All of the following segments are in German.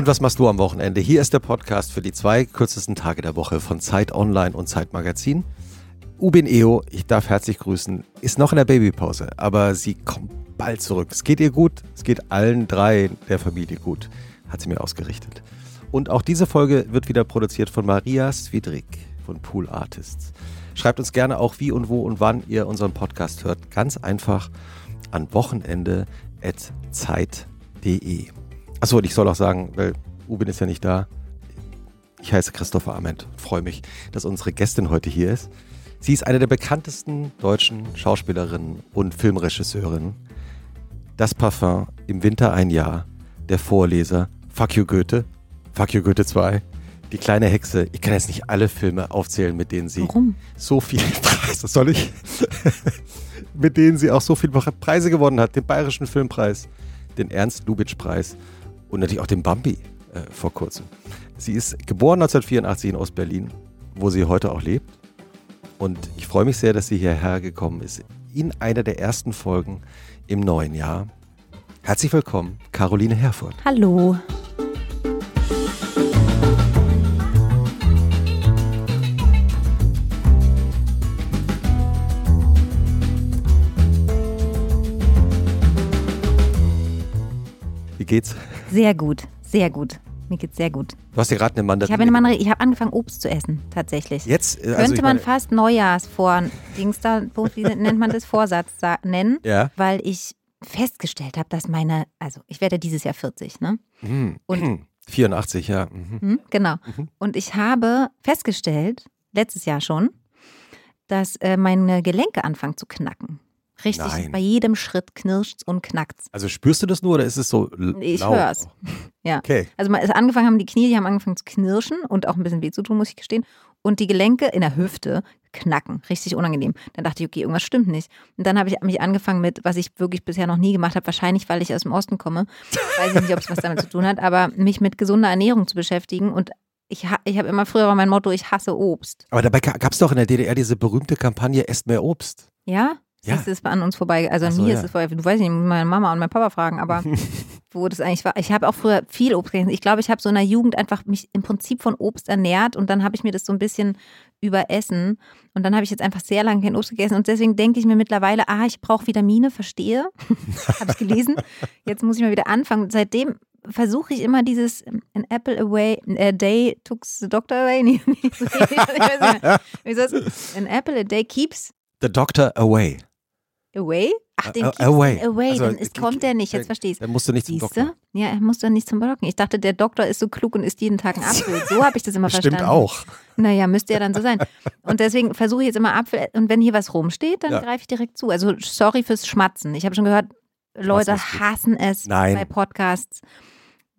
Und was machst du am Wochenende? Hier ist der Podcast für die zwei kürzesten Tage der Woche von Zeit Online und Zeit Magazin. Ubin Eo, ich darf herzlich grüßen, ist noch in der Babypause, aber sie kommt bald zurück. Es geht ihr gut, es geht allen drei der Familie gut, hat sie mir ausgerichtet. Und auch diese Folge wird wieder produziert von Maria Svidrik von Pool Artists. Schreibt uns gerne auch, wie und wo und wann ihr unseren Podcast hört. Ganz einfach an wochenende.zeit.de. Achso, und ich soll auch sagen, weil Ubin ist ja nicht da. Ich heiße Christopher Ament freue mich, dass unsere Gästin heute hier ist. Sie ist eine der bekanntesten deutschen Schauspielerinnen und Filmregisseurinnen. Das Parfum im Winter ein Jahr, der Vorleser, Fuck you Goethe, Fuck you Goethe 2, die kleine Hexe. Ich kann jetzt nicht alle Filme aufzählen, mit denen sie Warum? so viele Preise, soll ich? mit denen sie auch so viele Preise gewonnen hat. Den Bayerischen Filmpreis, den Ernst-Lubitsch-Preis und natürlich auch den Bambi äh, vor kurzem. Sie ist geboren 1984 in Ostberlin, wo sie heute auch lebt. Und ich freue mich sehr, dass sie hierher gekommen ist in einer der ersten Folgen im neuen Jahr. Herzlich willkommen, Caroline Herfurth. Hallo. Wie geht's? Sehr gut, sehr gut. Mir geht's sehr gut. Du hast dir gerade eine Ich Mandarine. habe eine Mandarine, ich habe angefangen, Obst zu essen, tatsächlich. Jetzt, äh, also Könnte ich man meine- fast Neujahrsvor, Dings da, wie nennt man das, Vorsatz sa- nennen, Ja. weil ich festgestellt habe, dass meine, also ich werde dieses Jahr 40, ne? Hm. Und- 84, ja. Mhm. Hm, genau. Mhm. Und ich habe festgestellt, letztes Jahr schon, dass äh, meine Gelenke anfangen zu knacken. Richtig, Nein. bei jedem Schritt knirscht's und knackt's. Also spürst du das nur oder ist es so Ich laut? hör's. Ja. Okay. Also mal- es angefangen haben die Knie, die haben angefangen zu knirschen und auch ein bisschen weh zu tun, muss ich gestehen. Und die Gelenke in der Hüfte knacken, richtig unangenehm. Dann dachte ich, okay, irgendwas stimmt nicht. Und dann habe ich mich angefangen mit, was ich wirklich bisher noch nie gemacht habe, wahrscheinlich, weil ich aus dem Osten komme. Weiß ich nicht, ob es was damit zu tun hat, aber mich mit gesunder Ernährung zu beschäftigen. Und ich, ich habe immer früher war mein Motto, ich hasse Obst. Aber dabei gab es doch in der DDR diese berühmte Kampagne Esst mehr Obst. Ja? Ja. Das ist an uns vorbei. Also an so, mir ja. ist es vorbei. Du weißt nicht, muss meine Mama und mein Papa fragen, aber wo das eigentlich war. Ich habe auch früher viel Obst gegessen. Ich glaube, ich habe so in der Jugend einfach mich im Prinzip von Obst ernährt und dann habe ich mir das so ein bisschen überessen. Und dann habe ich jetzt einfach sehr lange kein Obst gegessen und deswegen denke ich mir mittlerweile, ah, ich brauche Vitamine, verstehe. habe ich gelesen. Jetzt muss ich mal wieder anfangen. Seitdem versuche ich immer dieses an apple away, a day took the doctor away. Nee, nee, so, ich weiß nicht mehr. Wie soll es? An apple a day keeps The Doctor Away. Away? Ach, den gibt's away. Away, Also, dann ist, kommt der nicht, jetzt verstehe ich Dann musst du nicht zum Doktor. du? Ja, er muss doch nicht zum Blocken. Ich dachte, der Doktor ist so klug und isst jeden Tag einen Apfel. So habe ich das immer Stimmt verstanden. auch. Naja, müsste ja dann so sein. Und deswegen versuche ich jetzt immer Apfel. Und wenn hier was rumsteht, dann Ja. greife ich direkt zu. Also sorry fürs Schmatzen. Ich habe schon gehört, Leute hassen es Nein. bei Podcasts,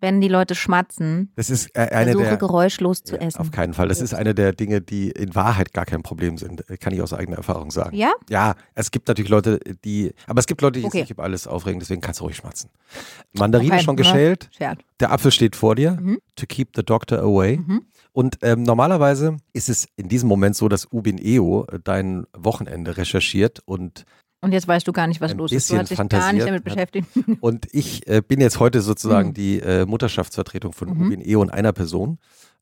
wenn die Leute schmatzen. Das ist äh, eine Versuche der. geräuschlos zu essen. Auf keinen Fall. Das ist eine der Dinge, die in Wahrheit gar kein Problem sind. Äh, Kann ich aus eigener Erfahrung sagen. Ja? Ja, es gibt natürlich Leute, die. Aber es gibt Leute, die Okay. sich über alles aufregen, deswegen kannst du ruhig schmatzen. Mandarine Okay, schon ne? geschält. Schert. Der Apfel steht vor dir. Mhm. To keep the doctor away. Mhm. Und ähm, normalerweise ist es in diesem Moment so, dass Ubin Eo äh, dein Wochenende recherchiert und Und jetzt weißt du gar nicht, was Ein los ist. Du hast dich gar nicht damit hat- beschäftigt. Und ich äh, bin jetzt heute sozusagen Mhm. die äh, Mutterschaftsvertretung von Mhm. Ubin Eo und einer Person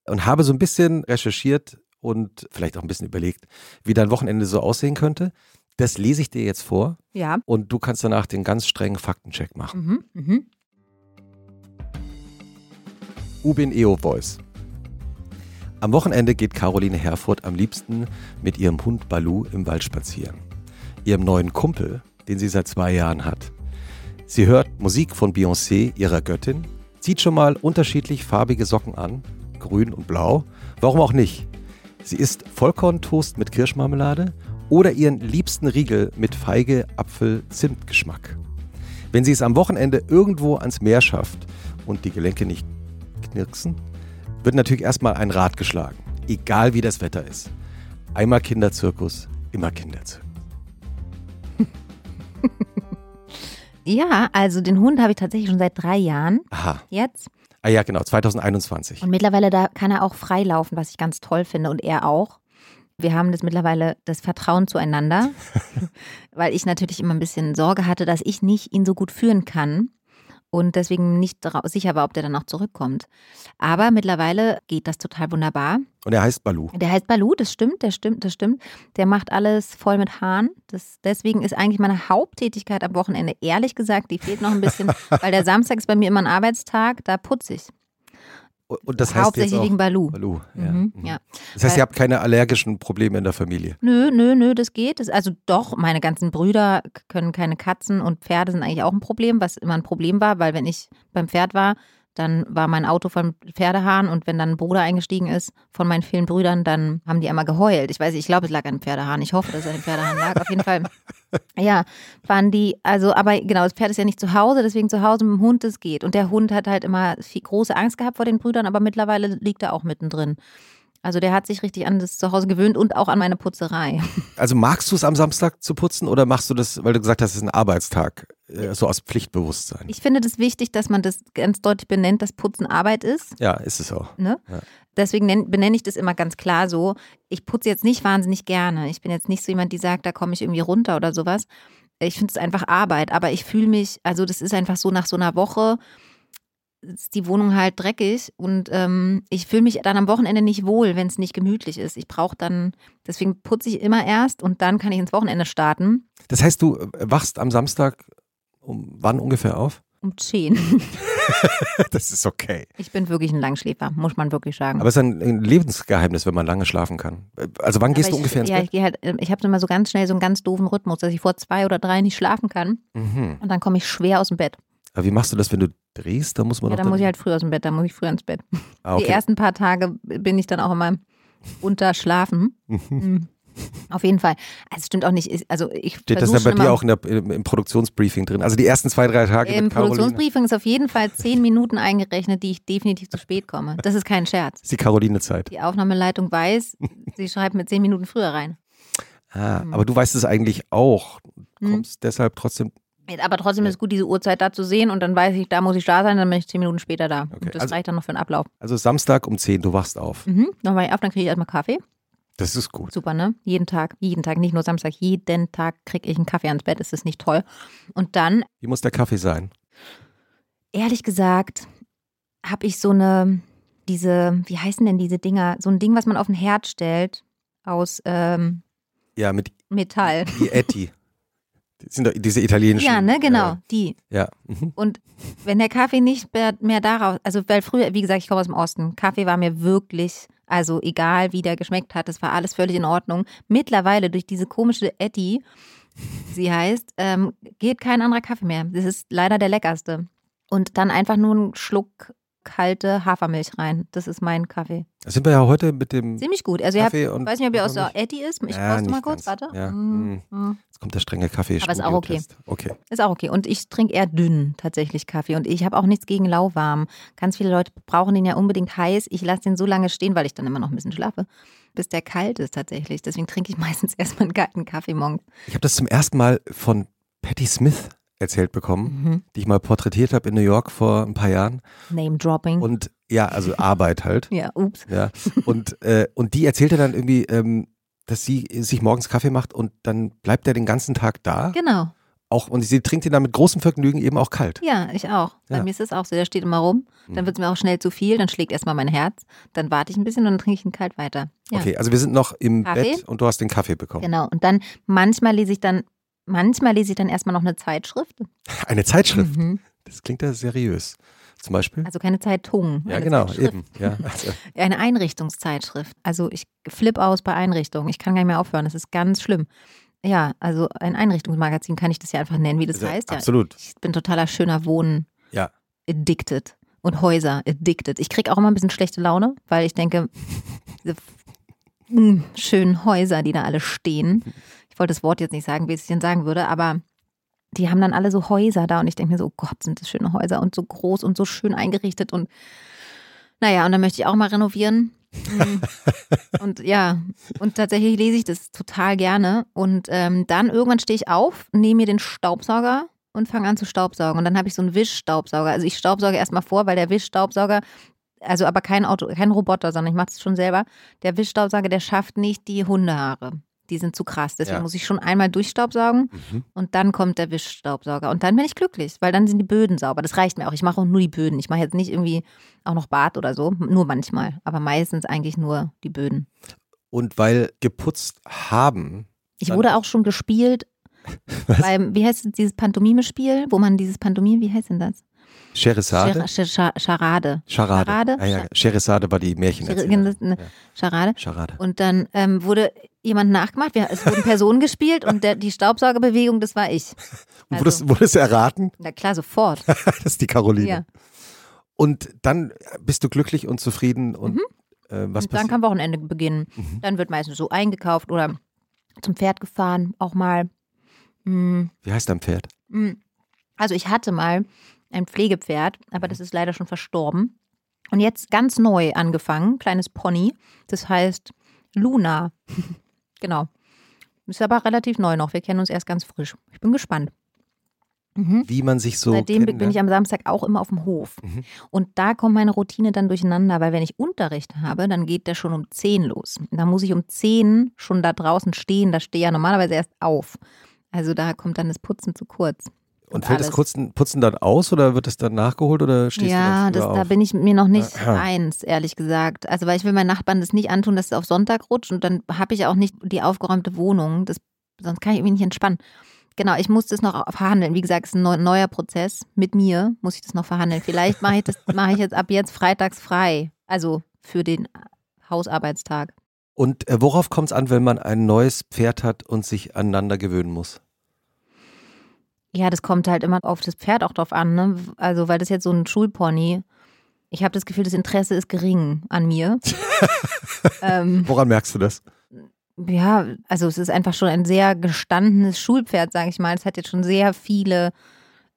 und habe so ein bisschen recherchiert und vielleicht auch ein bisschen überlegt, wie dein Wochenende so aussehen könnte. Das lese ich dir jetzt vor Ja. und du kannst danach den ganz strengen Faktencheck machen. Mhm. Mhm. Ubin Eo Voice. Am Wochenende geht Caroline Herfurth am liebsten mit ihrem Hund Balu im Wald spazieren. Ihrem neuen Kumpel, den sie seit zwei Jahren hat. Sie hört Musik von Beyoncé, ihrer Göttin, zieht schon mal unterschiedlich farbige Socken an, grün und blau. Warum auch nicht? Sie isst Vollkorntoast mit Kirschmarmelade oder ihren liebsten Riegel mit Feige, Apfel, Zimtgeschmack. Wenn sie es am Wochenende irgendwo ans Meer schafft und die Gelenke nicht knirksen, wird natürlich erstmal ein Rad geschlagen. Egal wie das Wetter ist. Einmal Kinderzirkus, immer Kinderzirkus. Ja, also den Hund habe ich tatsächlich schon seit drei Jahren Aha. jetzt. Ah ja, genau, 2021. Und mittlerweile da kann er auch frei laufen, was ich ganz toll finde und er auch. Wir haben das mittlerweile das Vertrauen zueinander, weil ich natürlich immer ein bisschen Sorge hatte, dass ich nicht ihn so gut führen kann. Und deswegen nicht sicher war, ob der dann auch zurückkommt. Aber mittlerweile geht das total wunderbar. Und er heißt Balu. Der heißt Balu, das stimmt, der stimmt, das stimmt. Der macht alles voll mit Haaren. Das, deswegen ist eigentlich meine Haupttätigkeit am Wochenende, ehrlich gesagt, die fehlt noch ein bisschen, weil der Samstag ist bei mir immer ein Arbeitstag, da putze ich. Und das heißt jetzt Hauptsächlich auch wegen Balu. Balu. Ja. Mhm, Mhm. ja. Das heißt, ihr habt keine allergischen Probleme in der Familie. Nö, nö, nö, das geht. Das, also doch, meine ganzen Brüder können keine Katzen und Pferde sind eigentlich auch ein Problem, was immer ein Problem war, weil wenn ich beim Pferd war, dann war mein Auto von Pferdehahn und wenn dann ein Bruder eingestiegen ist von meinen vielen Brüdern, dann haben die immer geheult. Ich weiß, ich glaube, es lag an dem Pferdehahn. Ich hoffe, dass es an dem Pferdehahn lag. Auf jeden Fall, ja, waren die, also, aber genau, das Pferd ist ja nicht zu Hause, deswegen zu Hause mit dem Hund, das geht. Und der Hund hat halt immer viel, große Angst gehabt vor den Brüdern, aber mittlerweile liegt er auch mittendrin. Also der hat sich richtig an das Zuhause gewöhnt und auch an meine Putzerei. Also magst du es am Samstag zu putzen oder machst du das, weil du gesagt hast, es ist ein Arbeitstag, äh, so aus Pflichtbewusstsein? Ich finde das wichtig, dass man das ganz deutlich benennt, dass Putzen Arbeit ist. ja, ist es auch. Ne? Ja. Deswegen nenn, benenne ich das immer ganz klar so. Ich putze jetzt nicht wahnsinnig gerne. Ich bin jetzt nicht so jemand, die sagt, da komme ich irgendwie runter oder sowas. Ich finde es einfach Arbeit, aber ich fühle mich, also das ist einfach so nach so einer Woche ist die Wohnung halt dreckig und ähm, ich fühle mich dann am Wochenende nicht wohl, wenn es nicht gemütlich ist. Ich brauche dann, deswegen putze ich immer erst und dann kann ich ins Wochenende starten. Das heißt, du äh, wachst am Samstag um wann ungefähr auf? Um 10. Das ist okay. Ich bin wirklich ein Langschläfer, muss man wirklich sagen. Aber es ist ein, Lebensgeheimnis, wenn man lange schlafen kann. Also wann gehst Aber du ungefähr ins ich, Ja, Bett? ich halt, ich habe immer so ganz schnell so einen ganz doofen Rhythmus, dass ich vor zwei oder drei nicht schlafen kann Mhm. und dann komme ich schwer aus dem Bett. Aber wie machst du das, wenn du drehst? Da muss man Ja, dann muss ich halt früh aus dem Bett, dann muss ich früh ins Bett. ah, Die okay. ersten paar Tage bin ich dann auch immer unterschlafen. Mhm. Auf jeden Fall. Also es stimmt auch nicht. Also ich Steht das dann bei dir auch in der, im, Produktionsbriefing drin? Also die ersten zwei, drei Tage im. Produktionsbriefing ist auf jeden Fall zehn Minuten eingerechnet, die ich definitiv zu spät komme. Das ist kein Scherz. ist die Caroline-Zeit. Die Aufnahmeleitung weiß, sie schreibt mir zehn Minuten früher rein. Ah, Mhm. aber du weißt es eigentlich auch. Du Mhm. kommst deshalb trotzdem. Aber trotzdem ist es gut, diese Uhrzeit da zu sehen und dann weiß ich, da muss ich da sein, dann bin ich zehn Minuten später da. Okay, das also- reicht dann noch für den Ablauf. Also Samstag um 10, du wachst auf. Mhm. Dann war ich auf, dann kriege ich erstmal Kaffee. Das ist gut. Super, ne? Jeden Tag, jeden Tag, nicht nur Samstag, jeden Tag kriege ich einen Kaffee ans Bett. Ist das nicht toll? Und dann, Wie muss der Kaffee sein? ehrlich gesagt, habe ich so eine, diese, wie heißen denn diese Dinger? So ein Ding, was man auf den Herd stellt aus ähm, Ja, mit Metall. Ietti. Das sind doch diese italienischen. Ja, ne, genau, Äh, die. ja. Mhm. Und wenn der Kaffee nicht mehr, mehr daraus, also weil früher, wie gesagt, ich komme aus dem Osten, Kaffee war mir wirklich, also egal wie der geschmeckt hat, das war alles völlig in Ordnung. Mittlerweile durch diese komische Etty, sie heißt, ähm, geht kein anderer Kaffee mehr. Das ist leider der leckerste. Und dann einfach nur einen Schluck kalte Hafermilch rein. Das ist mein Kaffee. Da sind wir ja heute mit dem Ziemlich gut. Also Kaffee ich und. weiß nicht, ob ihr aus der. Etty ist. Ich Ja, koste mal kurz, ganz. warte. Ja, Mm, mm. Jetzt kommt der strenge kaffee Aber ist auch okay. Okay. Ist auch okay. Und ich trinke eher dünn tatsächlich Kaffee. Und ich habe auch nichts gegen lauwarm. Ganz viele Leute brauchen den ja unbedingt heiß. Ich lasse den so lange stehen, weil ich dann immer noch ein bisschen schlafe, bis der kalt ist tatsächlich. Deswegen trinke ich meistens erstmal einen kalten Kaffee morgens. Ich habe das zum ersten Mal von Patti Smith erzählt bekommen, Mhm. die ich mal porträtiert habe in New York vor ein paar Jahren. Name Dropping. Und ja, also Arbeit halt. ja, ups. Ja. Und, äh, und die erzählte dann irgendwie, ähm, dass sie sich morgens Kaffee macht und dann bleibt er den ganzen Tag da. Genau. Auch, und sie trinkt ihn dann mit großem Vergnügen eben auch kalt. Ja, ich auch. Bei Ja. mir ist es auch so. Der steht immer rum. Dann Mhm. wird es mir auch schnell zu viel. Dann schlägt erstmal mein Herz. Dann warte ich ein bisschen und dann trinke ich ihn kalt weiter. Ja. Okay, also wir sind noch im Kaffee? Bett und du hast den Kaffee bekommen. Genau. Und dann manchmal lese ich dann, manchmal lese ich dann erstmal noch eine Zeitschrift. Eine Zeitschrift. Mhm. Das klingt ja seriös. Zum Beispiel. Also keine Zeitung. ja, genau, Zeitschrift. eben. Ja, also, Eine Einrichtungszeitschrift. Also ich flipp aus bei Einrichtungen. Ich kann gar nicht mehr aufhören. Das ist ganz schlimm. Ja, also ein Einrichtungsmagazin kann ich das ja einfach nennen, wie das also, heißt. Ja, Absolut. ich bin totaler schöner Wohnen Ja. addicted. Und Häuser addicted. Ich kriege auch immer ein bisschen schlechte Laune, weil ich denke, diese schönen Häuser, die da alle stehen. Ich wollte das Wort jetzt nicht sagen, wie ich es denn sagen würde, aber die haben dann alle so Häuser da und ich denke mir so, oh Gott, sind das schöne Häuser und so groß und so schön eingerichtet und naja, und dann möchte ich auch mal renovieren. Mm. und ja, und tatsächlich lese ich das total gerne. Und ähm, dann irgendwann stehe ich auf, nehme mir den Staubsauger und fange an zu staubsaugen. Und dann habe ich so einen Wischstaubsauger. Also ich staubsauge erstmal vor, weil der Wischstaubsauger, also aber kein Auto, kein Roboter, sondern ich mache es schon selber. Der Wischstaubsauger, der schafft nicht die Hundehaare. Die sind zu krass. Deswegen Ja. muss ich schon einmal durchstaubsaugen Mhm. und dann kommt der Wischstaubsauger. Und dann bin ich glücklich, weil dann sind die Böden sauber. Das reicht mir auch. Ich mache auch nur die Böden. Ich mache jetzt nicht irgendwie auch noch Bad oder so. Nur manchmal. Aber meistens eigentlich nur die Böden. Und weil geputzt haben, Ich wurde auch schon gespielt beim, wie heißt es, dieses Pantomime-Spiel, wo man dieses Pantomime, wie heißt denn das? Scheresade, Chara- Chara- Charade. Charade. Charade? Ah, ja, Scheresade war die ne, Ja. Charade. Charade. Und dann ähm, wurde jemand nachgemacht. Wir, es wurden Personen gespielt und der, die Staubsaugerbewegung, das war ich. Also- wurdest, wurdest du erraten? Na klar, sofort. das ist die Caroline. Ja. Und dann bist du glücklich und zufrieden und äh, was und dann kann Wochenende beginnen. Mhm. Dann wird meistens so eingekauft oder zum Pferd gefahren, auch mal. Mm, Wie heißt dein Pferd? mm. Also ich hatte mal ein Pflegepferd, aber das ist leider schon verstorben. Und jetzt ganz neu angefangen, kleines Pony. Das heißt Luna. genau. Ist aber relativ neu noch. Wir kennen uns erst ganz frisch. Ich bin gespannt. Mhm. Wie man sich so Seitdem bin kennenlernt? ich am Samstag auch immer auf dem Hof. Mhm. Und da kommt meine Routine dann durcheinander, weil wenn ich Unterricht habe, dann geht der schon um 10 los. Da muss ich um 10 schon da draußen stehen. Da stehe ich ja normalerweise erst auf. Also da kommt dann das Putzen zu kurz. Und fällt das. Putzen, Putzen dann aus oder wird das dann nachgeholt oder stehst ja, du das, dann da auf? bin ich mir noch nicht Aha. eins, ehrlich gesagt. Also weil ich will meinen Nachbarn das nicht antun, dass es auf Sonntag rutscht und dann habe ich auch nicht die aufgeräumte Wohnung. Das, sonst kann ich irgendwie nicht entspannen. Genau, ich muss das noch verhandeln. Wie gesagt, es ist ein neu- neuer Prozess. Mit mir muss ich das noch verhandeln. Vielleicht mache ich das mache ich jetzt ab jetzt freitags frei. Also für den Hausarbeitstag. Und äh, worauf kommt es an, wenn man ein neues Pferd hat und sich aneinander gewöhnen muss? Ja, das kommt halt immer auf das Pferd auch drauf an. Ne? Also, weil das jetzt so ein Schulpony. Ich habe das Gefühl, das Interesse ist gering an mir. ähm, Woran merkst du das? ja, also es ist einfach schon ein sehr gestandenes Schulpferd, sage ich mal. Es hat jetzt schon sehr viele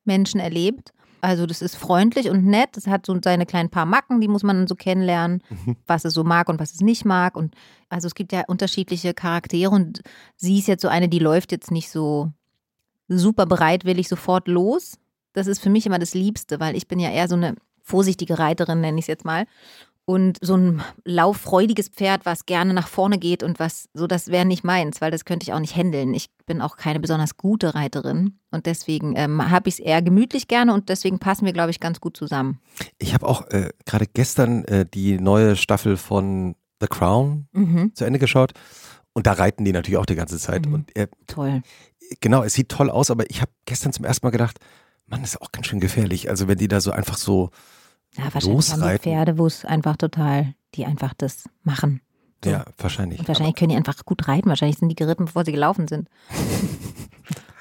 Menschen erlebt. Also das ist freundlich und nett. Es hat so seine kleinen paar Macken, die muss man dann so kennenlernen, was es so mag und was es nicht mag. Und also es gibt ja unterschiedliche Charaktere und sie ist jetzt so eine, die läuft jetzt nicht so super bereitwillig sofort los. Das ist für mich immer das Liebste, weil ich bin ja eher so eine vorsichtige Reiterin, nenne ich es jetzt mal. Und so ein lauffreudiges Pferd, was gerne nach vorne geht und was, so das wäre nicht meins, weil das könnte ich auch nicht handeln. Ich bin auch keine besonders gute Reiterin und deswegen ähm, habe ich es eher gemütlich gerne und deswegen passen wir, glaube ich, ganz gut zusammen. Ich habe auch äh, gerade gestern äh, die neue Staffel von The Crown Mhm, zu Ende geschaut und da reiten die natürlich auch die ganze Zeit. Mhm. Und äh, toll. Genau, es sieht toll aus, aber ich habe gestern zum ersten Mal gedacht, Mann, das ist auch ganz schön gefährlich. Also wenn die da so einfach so, Ja, wahrscheinlich haben die Losreiten. Pferde, wo es einfach total, die einfach das machen. So. ja, wahrscheinlich. Und wahrscheinlich können die einfach gut reiten. Wahrscheinlich sind die geritten, bevor sie gelaufen sind.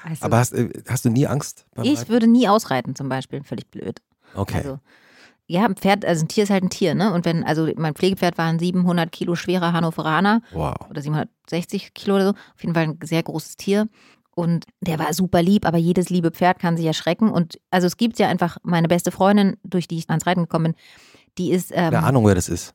Also, Aber, aber hast, äh, hast du nie Angst? beim ich Reiten? würde nie ausreiten, zum Beispiel. Völlig blöd. Okay. Also, ja, ein Pferd, also ein Tier ist halt ein Tier, ne? Und wenn, also mein Pflegepferd war ein 700 Kilo schwerer Hannoveraner wow. oder 760 Kilo oder so. Auf jeden Fall ein sehr großes Tier. Und der war super lieb, aber jedes liebe Pferd kann sich erschrecken. Und also es gibt ja einfach meine beste Freundin, durch die ich ans Reiten gekommen bin, die ist, ähm, Eine Ahnung, wer das ist.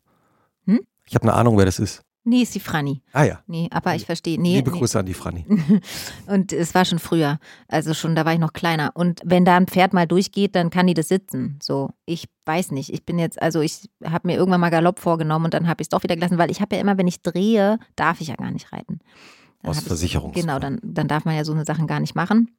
Hm? Ich habe eine Ahnung, wer das ist. nee, ist die Franny. Ah ja. Nee, aber ich verstehe, nee. Liebe nee. Grüße an die Franny. Und es war schon früher. Also schon, da war ich noch kleiner. Und wenn da ein Pferd mal durchgeht, dann kann die das sitzen. So, ich weiß nicht. Ich bin jetzt, also ich habe mir irgendwann mal Galopp vorgenommen und dann habe ich es doch wieder gelassen, weil ich habe ja immer, wenn ich drehe, darf ich ja gar nicht reiten. Dann Aus Versicherungs. Genau, dann, dann darf man ja so eine Sachen gar nicht machen.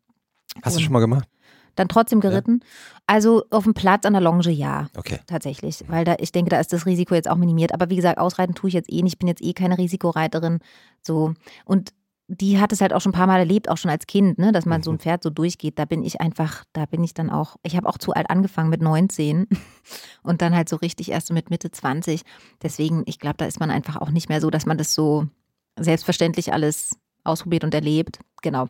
Hast du schon mal gemacht? Dann trotzdem geritten. Also auf dem Platz an der Longe ja, Okay. tatsächlich. Weil da, ich denke, da ist das Risiko jetzt auch minimiert. Aber wie gesagt, ausreiten tue ich jetzt eh nicht. Ich bin jetzt eh keine Risikoreiterin. So. Und die hat es halt auch schon ein paar Mal erlebt, auch schon als Kind, ne, dass man so ein Pferd so durchgeht. Da bin ich einfach, da bin ich dann auch, ich habe auch zu alt angefangen mit 19 und dann halt so richtig erst mit Mitte 20. Deswegen, ich glaube, da ist man einfach auch nicht mehr so, dass man das so selbstverständlich alles ausprobiert und erlebt. Genau.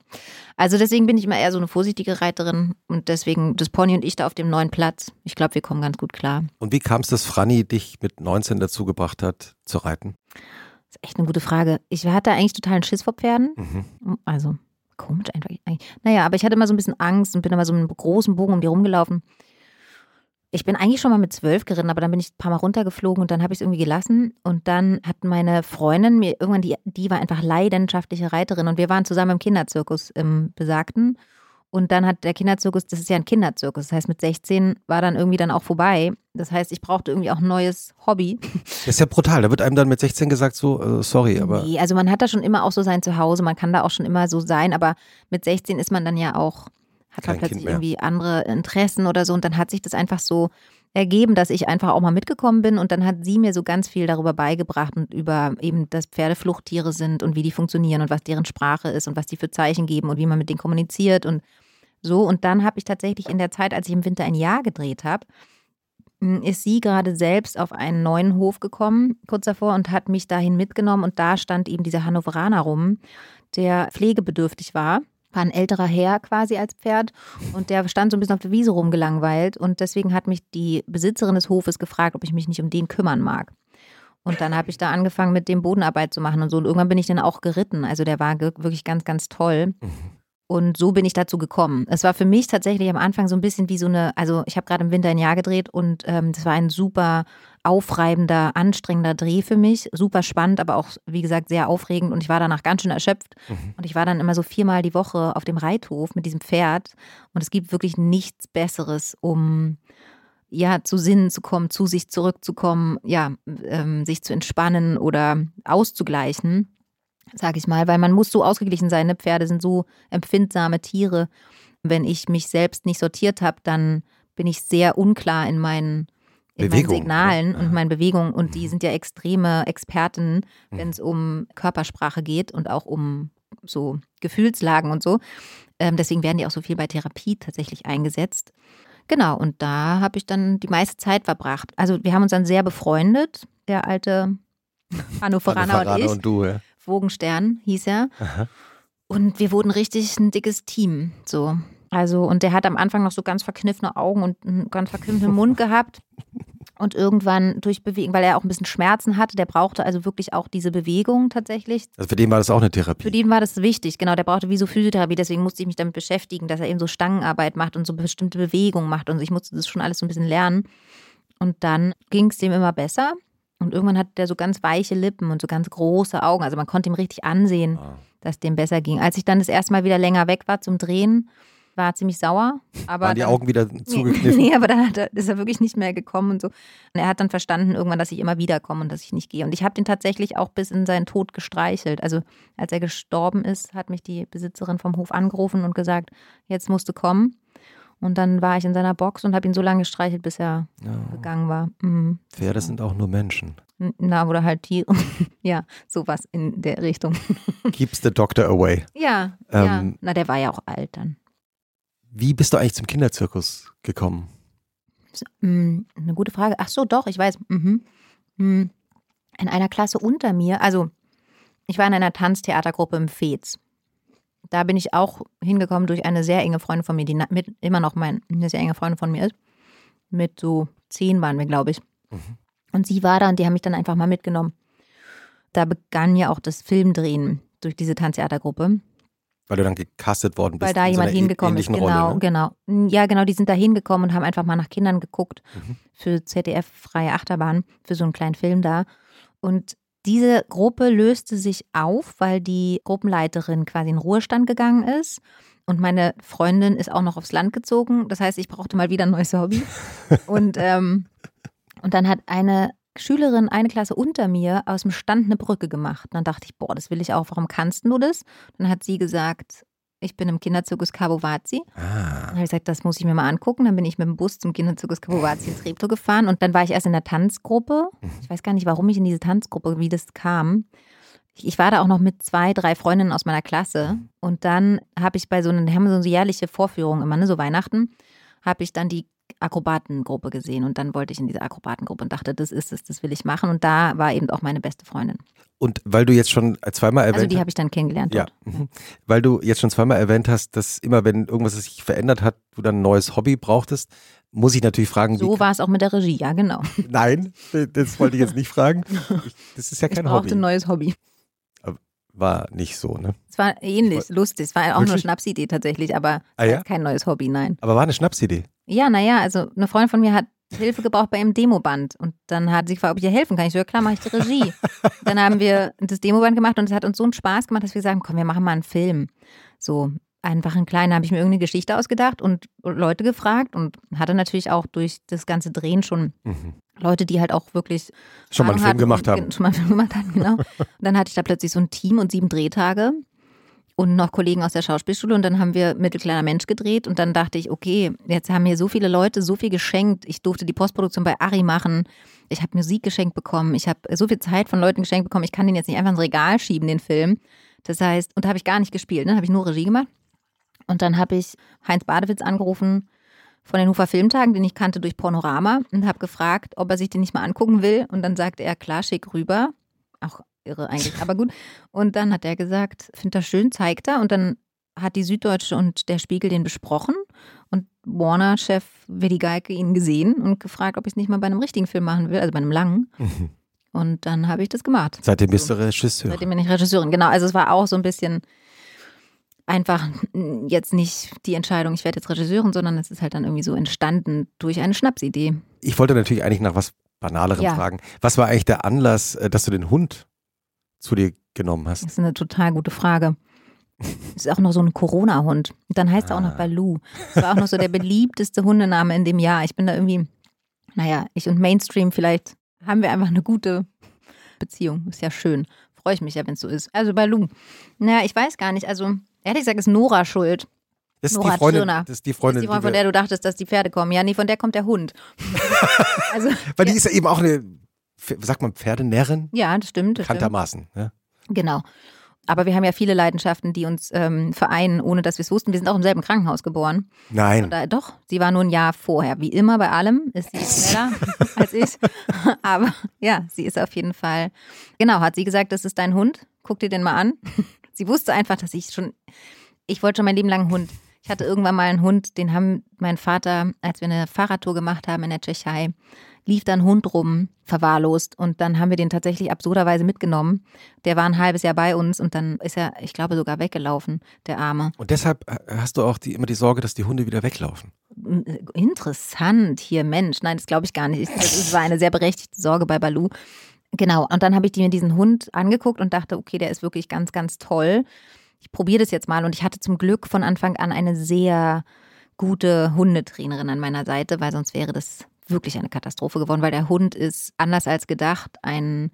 Also deswegen bin ich immer eher so eine vorsichtige Reiterin und deswegen das Pony und ich da auf dem neuen Platz. Ich glaube, wir kommen ganz gut klar. Und wie kam es, dass Franny dich mit 19 dazu gebracht hat, zu reiten? Das ist echt eine gute Frage. Ich hatte eigentlich totalen Schiss vor Pferden. Mhm. Also komisch einfach. eigentlich. Naja, aber ich hatte immer so ein bisschen Angst und bin immer so einen großen Bogen um die rumgelaufen. Ich bin eigentlich schon mal mit zwölf geritten, aber dann bin ich ein paar Mal runtergeflogen und dann habe ich es irgendwie gelassen. Und dann hat meine Freundin mir irgendwann, die, die war einfach leidenschaftliche Reiterin und wir waren zusammen im Kinderzirkus im Besagten. Und dann hat der Kinderzirkus, das ist ja ein Kinderzirkus, das heißt mit 16 war dann irgendwie dann auch vorbei. Das heißt, ich brauchte irgendwie auch ein neues Hobby. Das ist ja brutal. Da wird einem dann mit 16 gesagt, so, äh, sorry, aber. Nee, also man hat da schon immer auch so sein Zuhause, man kann da auch schon immer so sein, aber mit 16 ist man dann ja auch, hat man plötzlich irgendwie andere Interessen oder so und dann hat sich das einfach so ergeben, dass ich einfach auch mal mitgekommen bin und dann hat sie mir so ganz viel darüber beigebracht und über eben, dass Pferde Fluchttiere sind und wie die funktionieren und was deren Sprache ist und was die für Zeichen geben und wie man mit denen kommuniziert und so. Und dann habe ich tatsächlich in der Zeit, als ich im Winter ein Jahr gedreht habe, m, ist sie gerade selbst auf einen neuen Hof gekommen, kurz davor, und hat mich dahin mitgenommen. Und da stand eben dieser Hannoveraner rum, der pflegebedürftig war. War ein älterer Herr quasi als Pferd und der stand so ein bisschen auf der Wiese rumgelangweilt und deswegen hat mich die Besitzerin des Hofes gefragt, ob ich mich nicht um den kümmern mag. Und dann habe ich da angefangen, mit dem Bodenarbeit zu machen und so. Und irgendwann bin ich dann auch geritten. Also der war wirklich ganz, ganz toll. Und so bin ich dazu gekommen. Es war für mich tatsächlich am Anfang so ein bisschen wie so eine, also ich habe gerade im Winter ein Jahr gedreht und ähm, das war ein super aufreibender, anstrengender Dreh für mich. Super spannend, aber auch, wie gesagt, sehr aufregend. Und ich war danach ganz schön erschöpft. Und ich war dann immer so viermal die Woche auf dem Reithof mit diesem Pferd. Und es gibt wirklich nichts Besseres, um ja, zu Sinnen zu kommen, zu sich zurückzukommen, ja, ähm, sich zu entspannen oder auszugleichen, sage ich mal, weil man muss so ausgeglichen sein. Ne? Pferde sind so empfindsame Tiere. Wenn ich mich selbst nicht sortiert habe, dann bin ich sehr unklar in meinen, in meinen Bewegung, Signalen und meinen Bewegungen. Und die sind ja extreme Experten, wenn es um Körpersprache geht und auch um so Gefühlslagen und so. Ähm, deswegen werden die auch so viel bei Therapie tatsächlich eingesetzt. Genau, und da habe ich dann die meiste Zeit verbracht. Also wir haben uns dann sehr befreundet, der alte Hannoveraner und ich. und du, ja. Wogenstern hieß er. Aha. Und wir wurden richtig ein dickes Team. So. Also, und der hat am Anfang noch so ganz verkniffene Augen und einen ganz verkniffenen Mund gehabt. Und irgendwann durch Bewegung, weil er auch ein bisschen Schmerzen hatte, der brauchte also wirklich auch diese Bewegung tatsächlich. Also für den war das auch eine Therapie. Für den war das wichtig, genau. Der brauchte wie so Physiotherapie, deswegen musste ich mich damit beschäftigen, dass er eben so Stangenarbeit macht und so bestimmte Bewegungen macht. Und ich musste das schon alles so ein bisschen lernen. Und dann ging es dem immer besser. Und irgendwann hatte der so ganz weiche Lippen und so ganz große Augen. Also man konnte ihm richtig ansehen, Ah. dass dem besser ging. Als ich dann das erste Mal wieder länger weg war zum Drehen, war ziemlich sauer. Aber Waren die dann, Augen wieder zugekniffen? Nee, aber dann er, ist er wirklich nicht mehr gekommen und so. Und er hat dann verstanden irgendwann, dass ich immer wieder komme und dass ich nicht gehe. Und ich habe den tatsächlich auch bis in seinen Tod gestreichelt. Also als er gestorben ist, hat mich die Besitzerin vom Hof angerufen und gesagt, jetzt musst du kommen. Und dann war ich in seiner Box und habe ihn so lange gestreichelt, bis er Ja. gegangen war. Mhm. Pferde sind auch nur Menschen. Na, oder halt Tiere. ja, sowas in der Richtung. Keeps the doctor away. Ja, ja. Ähm, Na, der war ja auch alt dann. Wie bist du eigentlich zum Kinderzirkus gekommen? Hm, Eine gute Frage. Ach so, doch, ich weiß. Mhm. Hm. In einer Klasse unter mir, also ich war in einer Tanztheatergruppe im Fez. Da bin ich auch hingekommen durch eine sehr enge Freundin von mir, die mit, immer noch mein, eine sehr enge Freundin von mir ist. Mit so zehn waren wir, glaube ich. Und sie war da und die haben mich dann einfach mal mitgenommen. Da begann ja auch das Filmdrehen durch diese Tanztheatergruppe. Weil du dann gecastet worden bist. Weil da so jemand einer hingekommen ist. Genau, Rolle, ne? genau. Ja, genau, die sind da hingekommen und haben einfach mal nach Kindern geguckt Mhm. für ZDF-freie Achterbahn, für so einen kleinen Film da. Und diese Gruppe löste sich auf, weil die Gruppenleiterin quasi in Ruhestand gegangen ist. Und meine Freundin ist auch noch aufs Land gezogen. Das heißt, ich brauchte mal wieder ein neues Hobby. Und, ähm, und dann hat eine Schülerin, eine Klasse unter mir, aus dem Stand eine Brücke gemacht. Und dann dachte ich, boah, das will ich auch. Warum kannst du das? Dann hat sie gesagt, ich bin im Kinderzirkus Cabo-Vazzi. Ah, Dann habe ich gesagt, das muss ich mir mal angucken. Dann bin ich mit dem Bus zum Kinderzirkus Cabo-Vazzi in Treptow gefahren. Und dann war ich erst in der Tanzgruppe. Ich weiß gar nicht, warum ich in diese Tanzgruppe, wie das kam. Ich, war da auch noch mit zwei, drei Freundinnen aus meiner Klasse. Und dann habe ich bei so einer, haben so eine jährliche Vorführung immer, ne, so Weihnachten, habe ich dann die Akrobatengruppe gesehen. Und dann wollte ich in diese Akrobatengruppe und dachte, das ist es, das will ich machen. Und da war eben auch meine beste Freundin. und weil du jetzt schon zweimal Also erwähnt die habe ich dann kennengelernt Ja, dort. mhm. weil du jetzt schon zweimal erwähnt hast, dass immer, wenn irgendwas sich verändert hat, du dann ein neues Hobby brauchtest, muss ich natürlich fragen, So war es auch mit der Regie, ja, genau. Nein, das wollte ich jetzt nicht fragen. Ich, das ist ja Ich kein brauchte ein Hobby. neues Hobby. War nicht so, ne? Es war ähnlich, lustig. Es war auch nur Wirklich? Schnapsidee tatsächlich, aber Ah ja? kein neues Hobby, nein. Aber war eine Schnapsidee. Ja, naja, also eine Freundin von mir hat Hilfe gebraucht bei einem Demoband und dann hat sie gefragt, ob ich ihr helfen kann. Ich so, ja klar, mache ich die Regie. dann haben wir das Demoband gemacht und es hat uns so einen Spaß gemacht, dass wir sagen, komm, wir machen mal einen Film. So, einfach ein kleiner, habe ich mir irgendeine Geschichte ausgedacht und Leute gefragt und hatte natürlich auch durch das ganze Drehen schon mhm. Leute, die halt auch wirklich schon mal einen Film gemacht haben. Schon mal einen Film gemacht haben, genau. und dann hatte ich da plötzlich so ein Team und sieben Drehtage und noch Kollegen aus der Schauspielschule und dann haben wir Mittelkleiner Mensch gedreht und dann dachte ich, okay, jetzt haben mir so viele Leute so viel geschenkt. Ich durfte die Postproduktion bei Ari machen. Ich habe Musik geschenkt bekommen. Ich habe so viel Zeit von Leuten geschenkt bekommen. Ich kann den jetzt nicht einfach ins Regal schieben, den Film. Das heißt, und da habe ich gar nicht gespielt, ne? habe ich nur Regie gemacht. Und dann habe ich Heinz Badewitz angerufen von den Hufer Filmtagen, den ich kannte durch Pornorama und habe gefragt, ob er sich den nicht mal angucken will. Und dann sagte er, klar, schick rüber. Auch irre eigentlich, aber gut. Und dann hat er gesagt, findet das schön, zeigt er. Und dann hat die Süddeutsche und der Spiegel den besprochen. Und Warner-Chef Willi Geike ihn gesehen und gefragt, ob ich es nicht mal bei einem richtigen Film machen will, also bei einem langen. Mhm. Und dann habe ich das gemacht. Seitdem bist du Regisseurin. Seitdem bin ich Regisseurin, genau. Also es war auch so ein bisschen einfach jetzt nicht die Entscheidung, ich werde jetzt Regisseurin, sondern es ist halt dann irgendwie so entstanden durch eine Schnapsidee. Ich wollte natürlich eigentlich nach was Banalerem ja. fragen. Was war eigentlich der Anlass, äh, dass du den Hund zu dir genommen hast? Das ist eine total gute Frage. Das ist auch noch so ein Corona-Hund. Dann heißt ah. er auch noch ah. Balu. Das war auch noch so der beliebteste Hundename in dem Jahr. Ich bin da irgendwie, naja, ich und Mainstream, vielleicht haben wir einfach eine gute Beziehung. Ist ja schön. Freue ich mich ja, wenn es so ist. Also Balu. Naja, ich weiß gar nicht. Also, ehrlich gesagt, ist Nora schuld. Das ist, Nora die Freundin, das ist die Freundin, das ist die Freundin, von der du dachtest, dass die Pferde kommen. Ja, nee, von der kommt der Hund. also, Weil die ja. ist ja eben auch eine sagt man Pferdenärrin? Ja, das stimmt. Bekanntermaßen. Ja. Genau. Aber wir haben ja viele Leidenschaften, die uns ähm, vereinen, ohne dass wir es wussten. Wir sind auch im selben Krankenhaus geboren. Nein. Da, doch, sie war nur ein Jahr vorher. Wie immer bei allem ist sie schneller als ich. Aber ja, sie ist auf jeden Fall. Genau, hat sie gesagt, das ist dein Hund. Guck dir den mal an. Sie wusste einfach, dass ich schon. Ich wollte schon mein Leben lang einen Hund. Ich hatte irgendwann mal einen Hund, den haben mein Vater, als wir eine Fahrradtour gemacht haben in der Tschechei, lief da ein Hund rum, verwahrlost. Und dann haben wir den tatsächlich absurderweise mitgenommen. Der war ein halbes Jahr bei uns und dann ist er, ich glaube, sogar weggelaufen, der Arme. Und deshalb hast du auch die, immer die Sorge, dass die Hunde wieder weglaufen. Interessant, hier Mensch. Nein, das glaube ich gar nicht. Das war eine sehr berechtigte Sorge bei Balu. Genau, und dann habe ich mir diesen Hund angeguckt und dachte, okay, der ist wirklich ganz, ganz toll. Ich probiere das jetzt mal und ich hatte zum Glück von Anfang an eine sehr gute Hundetrainerin an meiner Seite, weil sonst wäre das wirklich eine Katastrophe geworden, weil der Hund ist anders als gedacht ein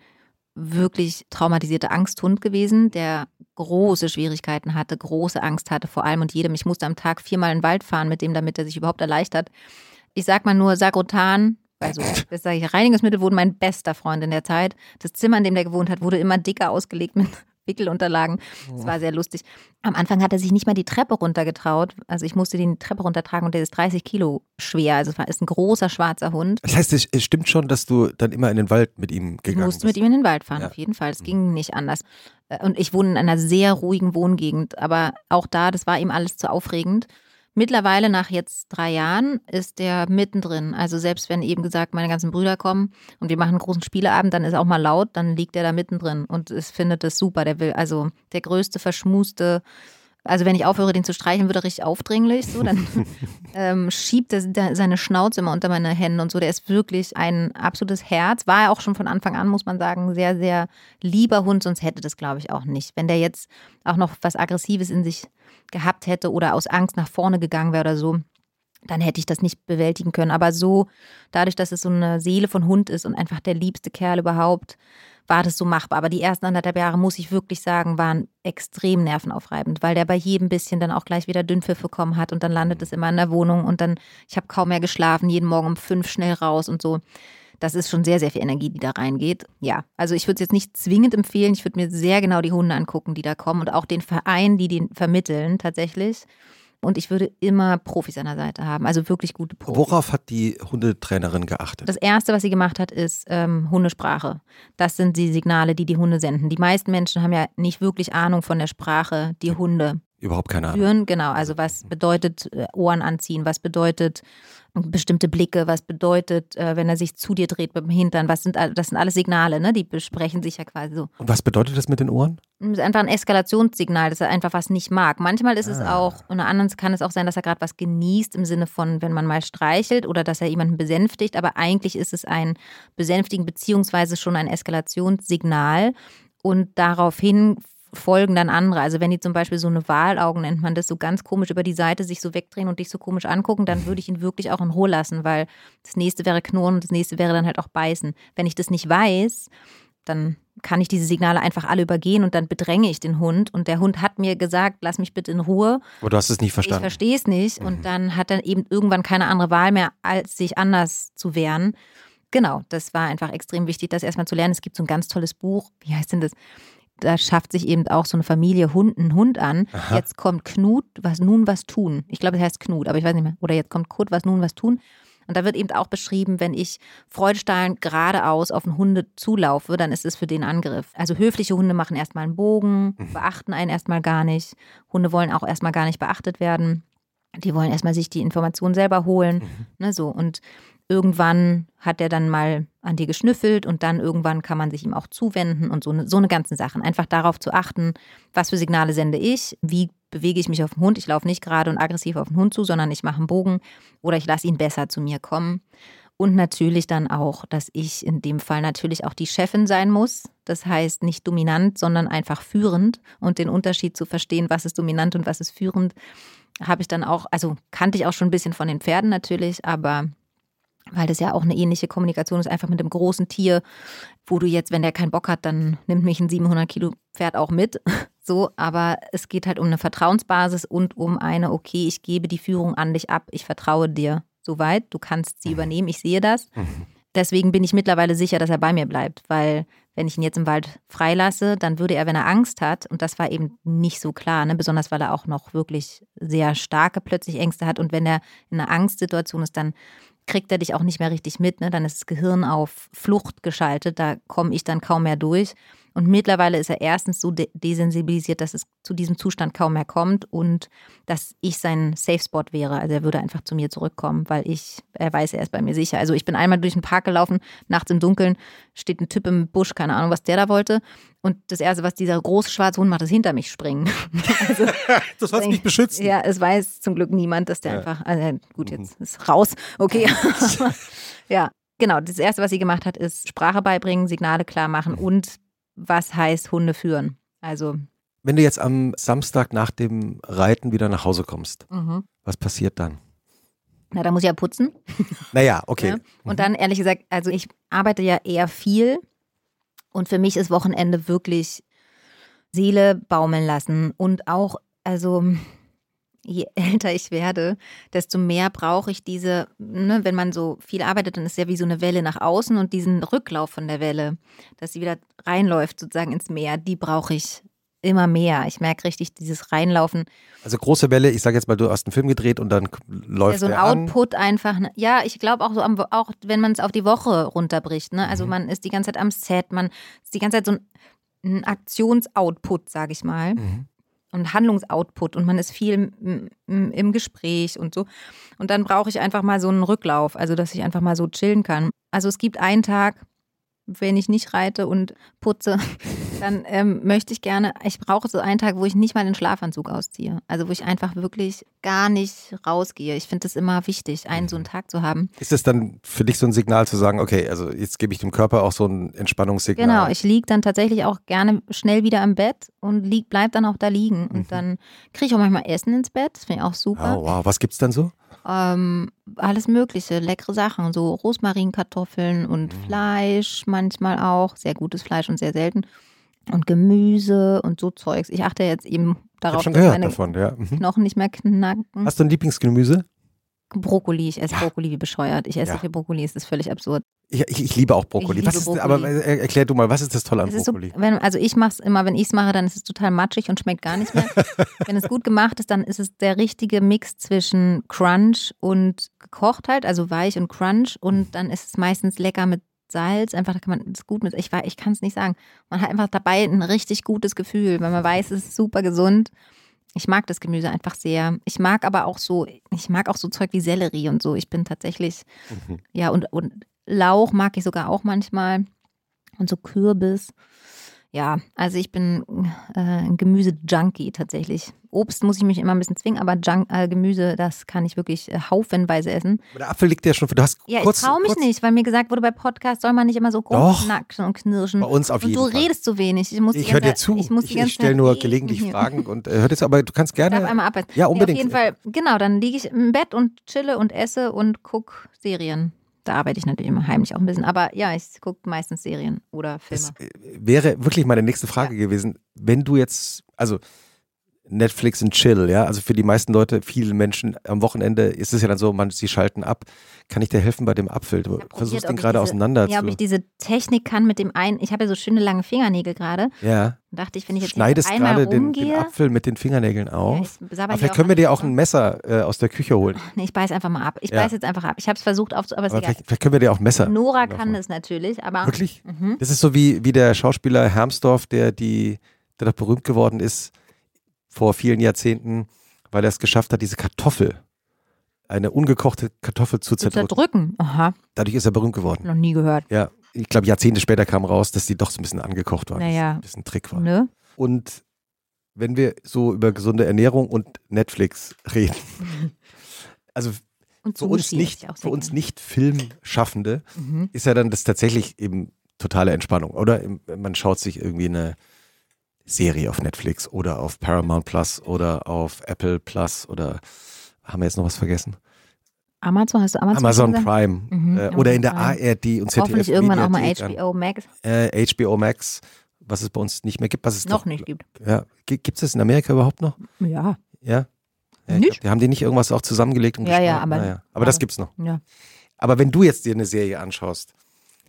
wirklich traumatisierter Angsthund gewesen, der große Schwierigkeiten hatte, große Angst hatte vor allem und jedem. Ich musste am Tag viermal in den Wald fahren mit dem, damit er sich überhaupt erleichtert. Ich sag mal nur Sagrotan, also das sage ich, Reinigungsmittel wurden mein bester Freund in der Zeit. Das Zimmer, in dem der gewohnt hat, wurde immer dicker ausgelegt mit Wickelunterlagen. Das war sehr lustig. Am Anfang hat er sich nicht mal die Treppe runtergetraut. Also ich musste die Treppe runtertragen und der ist 30 Kilo schwer. Also es ist ein großer schwarzer Hund. Das heißt, es stimmt schon, dass du dann immer in den Wald mit ihm gegangen bist? Ich musste mit ihm in den Wald fahren, ja. auf jeden Fall. Es mhm. ging nicht anders. Und ich wohne in einer sehr ruhigen Wohngegend. Aber auch da, das war ihm alles zu aufregend. Mittlerweile, nach jetzt drei Jahren, ist der mittendrin. Also selbst wenn eben gesagt, meine ganzen Brüder kommen und wir machen einen großen Spieleabend, dann ist auch mal laut, dann liegt er da mittendrin und es findet es super. Der will, also der größte, verschmuste, also wenn ich aufhöre, den zu streichen, wird er richtig aufdringlich. So, dann ähm, schiebt er seine Schnauze immer unter meine Hände und so. Der ist wirklich ein absolutes Herz. War er auch schon von Anfang an, muss man sagen, sehr, sehr lieber Hund, sonst hätte das, glaube ich, auch nicht. Wenn der jetzt auch noch was Aggressives in sich gehabt hätte oder aus Angst nach vorne gegangen wäre oder so, dann hätte ich das nicht bewältigen können. Aber so, dadurch, dass es so eine Seele von Hund ist und einfach der liebste Kerl überhaupt, war das so machbar. Aber die ersten anderthalb Jahre, muss ich wirklich sagen, waren extrem nervenaufreibend, weil der bei jedem bisschen dann auch gleich wieder Dünnpfiff bekommen hat und dann landet es immer in der Wohnung und dann, ich habe kaum mehr geschlafen, jeden Morgen um fünf schnell raus und so. Das ist schon sehr, sehr viel Energie, die da reingeht. Ja, also ich würde es jetzt nicht zwingend empfehlen. Ich würde mir sehr genau die Hunde angucken, die da kommen und auch den Verein, die den vermitteln tatsächlich. Und ich würde immer Profis an der Seite haben, also wirklich gute Profis. Worauf hat die Hundetrainerin geachtet? Das Erste, was sie gemacht hat, ist ähm, Hundesprache. Das sind die Signale, die die Hunde senden. Die meisten Menschen haben ja nicht wirklich Ahnung von der Sprache, die Hunde Überhaupt keine Ahnung. Führen. Genau, also was bedeutet äh, Ohren anziehen, was bedeutet bestimmte Blicke, was bedeutet, äh, wenn er sich zu dir dreht mit dem Hintern, was sind, das sind alles Signale, ne? die besprechen sich ja quasi so. Und was bedeutet das mit den Ohren? Das ist einfach ein Eskalationssignal, dass er einfach was nicht mag. Manchmal ist ah. es auch, und anderen kann es auch sein, dass er gerade was genießt im Sinne von, wenn man mal streichelt oder dass er jemanden besänftigt, aber eigentlich ist es ein Besänftigen beziehungsweise schon ein Eskalationssignal und daraufhin folgen dann andere. Also wenn die zum Beispiel so eine Wahlaugen nennt man das, so ganz komisch über die Seite sich so wegdrehen und dich so komisch angucken, dann würde ich ihn wirklich auch in Ruhe lassen, weil das nächste wäre knurren und das nächste wäre dann halt auch beißen. Wenn ich das nicht weiß, dann kann ich diese Signale einfach alle übergehen und dann bedränge ich den Hund. Und der Hund hat mir gesagt, lass mich bitte in Ruhe. Aber du hast es nicht verstanden. Ich verstehe es nicht. Mhm. Und dann hat er eben irgendwann keine andere Wahl mehr, als sich anders zu wehren. Genau, das war einfach extrem wichtig, das erstmal zu lernen. Es gibt so ein ganz tolles Buch, wie heißt denn das? Da schafft sich eben auch so eine Familie Hund einen Hund an. Aha. Jetzt kommt Knut, was nun was tun. Ich glaube, es heißt Knut, aber ich weiß nicht mehr. Oder jetzt kommt Kurt, was nun was tun. Und da wird eben auch beschrieben, wenn ich freudestrahlend geradeaus auf einen Hunde zulaufe, dann ist es für den Angriff. Also höfliche Hunde machen erstmal einen Bogen, mhm. beachten einen erstmal gar nicht. Hunde wollen auch erstmal gar nicht beachtet werden. Die wollen erstmal sich die Informationen selber holen. Mhm. Ne, so. Und irgendwann hat er dann mal an dir geschnüffelt und dann irgendwann kann man sich ihm auch zuwenden und so eine, so eine ganzen Sachen. Einfach darauf zu achten, was für Signale sende ich, wie bewege ich mich auf den Hund. Ich laufe nicht gerade und aggressiv auf den Hund zu, sondern ich mache einen Bogen oder ich lasse ihn besser zu mir kommen. Und natürlich dann auch, dass ich in dem Fall natürlich auch die Chefin sein muss. Das heißt nicht dominant, sondern einfach führend. Und den Unterschied zu verstehen, was ist dominant und was ist führend, habe ich dann auch, also kannte ich auch schon ein bisschen von den Pferden natürlich, aber weil das ja auch eine ähnliche Kommunikation ist, einfach mit dem großen Tier, wo du jetzt, wenn der keinen Bock hat, dann nimmt mich ein 700 Kilo Pferd auch mit. So, aber es geht halt um eine Vertrauensbasis und um eine, okay, ich gebe die Führung an dich ab, ich vertraue dir soweit, du kannst sie mhm. übernehmen, ich sehe das. Mhm. Deswegen bin ich mittlerweile sicher, dass er bei mir bleibt, weil wenn ich ihn jetzt im Wald freilasse, dann würde er, wenn er Angst hat, und das war eben nicht so klar, ne, besonders weil er auch noch wirklich sehr starke plötzlich Ängste hat und wenn er in einer Angstsituation ist, dann kriegt er dich auch nicht mehr richtig mit. Ne? Dann ist das Gehirn auf Flucht geschaltet, da komme ich dann kaum mehr durch. Und mittlerweile ist er erstens so de desensibilisiert, dass es zu diesem Zustand kaum mehr kommt und dass ich sein Safe Spot wäre. Also er würde einfach zu mir zurückkommen, weil ich, er weiß, er ist bei mir sicher. Also ich bin einmal durch den Park gelaufen, nachts im Dunkeln, steht ein Typ im Busch, keine Ahnung, was der da wollte. Und das Erste, was dieser große schwarze Hund macht, ist hinter mich springen. also, das hat mich beschützt. Ja, es weiß zum Glück niemand, dass der ja. einfach, also gut, jetzt mhm. ist raus. Okay. ja, genau. Das Erste, was sie gemacht hat, ist Sprache beibringen, Signale klar machen mhm. und was heißt Hunde führen. Also. Wenn du jetzt am Samstag nach dem Reiten wieder nach Hause kommst, mhm. was passiert dann? Na, da muss ich ja putzen. Naja, okay. Ja? Und mhm. dann ehrlich gesagt, also ich arbeite ja eher viel und für mich ist Wochenende wirklich Seele baumeln lassen und auch, also je älter ich werde, desto mehr brauche ich diese, ne, wenn man so viel arbeitet, dann ist ja wie so eine Welle nach außen und diesen Rücklauf von der Welle, dass sie wieder reinläuft sozusagen ins Meer, die brauche ich immer mehr. Ich merke richtig dieses Reinlaufen. Also große Welle, ich sage jetzt mal, du hast einen Film gedreht und dann läuft ja, so ein Output an. einfach. Ne? Ja, ich glaube auch so, am, auch wenn man es auf die Woche runterbricht. Ne? Also mhm. man ist die ganze Zeit am Set, man ist die ganze Zeit so ein, ein Aktionsoutput, sage ich mal. Mhm und Handlungsoutput und man ist viel im Gespräch und so. Und dann brauche ich einfach mal so einen Rücklauf, also dass ich einfach mal so chillen kann. Also es gibt einen Tag, wenn ich nicht reite und putze, dann ähm, möchte ich gerne, ich brauche so einen Tag, wo ich nicht mal den Schlafanzug ausziehe. Also wo ich einfach wirklich gar nicht rausgehe. Ich finde es immer wichtig, einen so einen Tag zu haben. Ist das dann für dich so ein Signal zu sagen, okay, also jetzt gebe ich dem Körper auch so ein Entspannungssignal? Genau, ich liege dann tatsächlich auch gerne schnell wieder im Bett und lieg, bleib dann auch da liegen. Und mhm. dann kriege ich auch manchmal Essen ins Bett, das finde ich auch super. Oh, wow, was gibt's dann so? Ähm, alles Mögliche, leckere Sachen, so Rosmarinkartoffeln und mhm. Fleisch manchmal auch, sehr gutes Fleisch und sehr selten. Und Gemüse und so Zeugs. Ich achte jetzt eben darauf, dass meine davon, ja. mhm. Knochen nicht mehr knacken. Hast du ein Lieblingsgemüse? Brokkoli, ich esse ja. Brokkoli wie bescheuert. Ich esse ja. viel Brokkoli, es ist völlig absurd. Ich, ich, ich liebe auch Brokkoli. Liebe ist, Brokkoli. Aber äh, erklär du mal, was ist das Tolle an Brokkoli? So, wenn, also ich mache es immer, wenn ich es mache, dann ist es total matschig und schmeckt gar nicht mehr. wenn es gut gemacht ist, dann ist es der richtige Mix zwischen Crunch und gekocht halt, also weich und Crunch. Und dann ist es meistens lecker mit Salz. Einfach, da kann man es gut mit. Ich, ich kann es nicht sagen. Man hat einfach dabei ein richtig gutes Gefühl, weil man weiß, es ist super gesund. Ich mag das Gemüse einfach sehr. Ich mag aber auch so, ich mag auch so Zeug wie Sellerie und so. Ich bin tatsächlich, mhm. ja, und, und Lauch mag ich sogar auch manchmal. Und so Kürbis. Ja, also ich bin äh, ein Gemüse-Junkie tatsächlich. Obst muss ich mich immer ein bisschen zwingen, aber Junk, äh, Gemüse, das kann ich wirklich äh, haufenweise essen. Aber der Apfel liegt ja schon, du hast Ja, kurz, ich traue mich kurz, nicht, weil mir gesagt wurde, bei Podcasts soll man nicht immer so Doch. rumknacksen und knirschen. Bei uns auf und jeden du Fall. redest zu wenig. Ich, muss Ich höre dir zu. Ich, muss Ich, ich stelle nur gelegentlich Hier. Fragen und äh, hört jetzt, aber du kannst Ich darf gerne. einmal abweisen. Ja, Nee, unbedingt. auf jeden Fall, genau, dann liege ich im Bett und chille und esse und gucke Serien. Da arbeite ich natürlich immer heimlich auch ein bisschen. Aber ja, ich gucke meistens Serien oder Filme. Das äh, wäre wirklich meine nächste Frage gewesen. Wenn du jetzt, also Netflix und Chill, ja, also für die meisten Leute, viele Menschen am Wochenende ist es ja dann so, man, sie schalten ab. Kann ich dir helfen bei dem Apfel? Du versuchst ich gerade auseinander Ja, ob ich diese Technik kann mit dem einen. Ich habe ja so schöne lange Fingernägel gerade. Ja, Dachte ich, wenn ich jetzt schneidest gerade den, den Apfel mit den Fingernägeln ja, auf. sabber aber vielleicht können wir dir auch ein Messer äh, aus der Küche holen. Nee, ich beiß einfach mal ab. Ich Ja. beiß jetzt einfach ab. Ich habe es versucht aufzu... Aber ist Aber egal. vielleicht, vielleicht können wir dir auch ein Messer. Nora kann es natürlich, aber... Wirklich? Mhm. Das ist so wie, wie der Schauspieler Hermsdorf, der, die, der doch berühmt geworden ist vor vielen Jahrzehnten, weil er es geschafft hat, diese Kartoffel, eine ungekochte Kartoffel zu Zu zerdrücken. zerdrücken. Aha, Dadurch ist er berühmt geworden. noch nie gehört. Ja, ich glaube, Jahrzehnte später kam raus, dass die doch so ein bisschen angekocht war. Naja. Das ist ein Trick war. Ne? Und wenn wir so über gesunde Ernährung und Netflix reden, also Und für uns nicht, für uns nicht Filmschaffende, Mhm. ist ja dann das tatsächlich eben totale Entspannung. Oder man schaut sich irgendwie eine Serie auf Netflix oder auf Paramount Plus oder auf Apple Plus oder haben wir jetzt noch was vergessen? Amazon, hast du Amazon, Amazon? Prime Mhm, äh, oder in der Amazon ARD und ZDF. Hoffentlich irgendwann auch mal HBO Max. Äh, HBO Max, was es bei uns nicht mehr gibt. Was es Noch doch, nicht gibt. Ja, gibt es das in Amerika überhaupt noch? Ja. Ja. ja ich Nicht? glaub, die haben die nicht irgendwas auch zusammengelegt und Ja, ja, aber- Naja. aber das aber- gibt's noch. Ja. Aber wenn du jetzt dir eine Serie anschaust,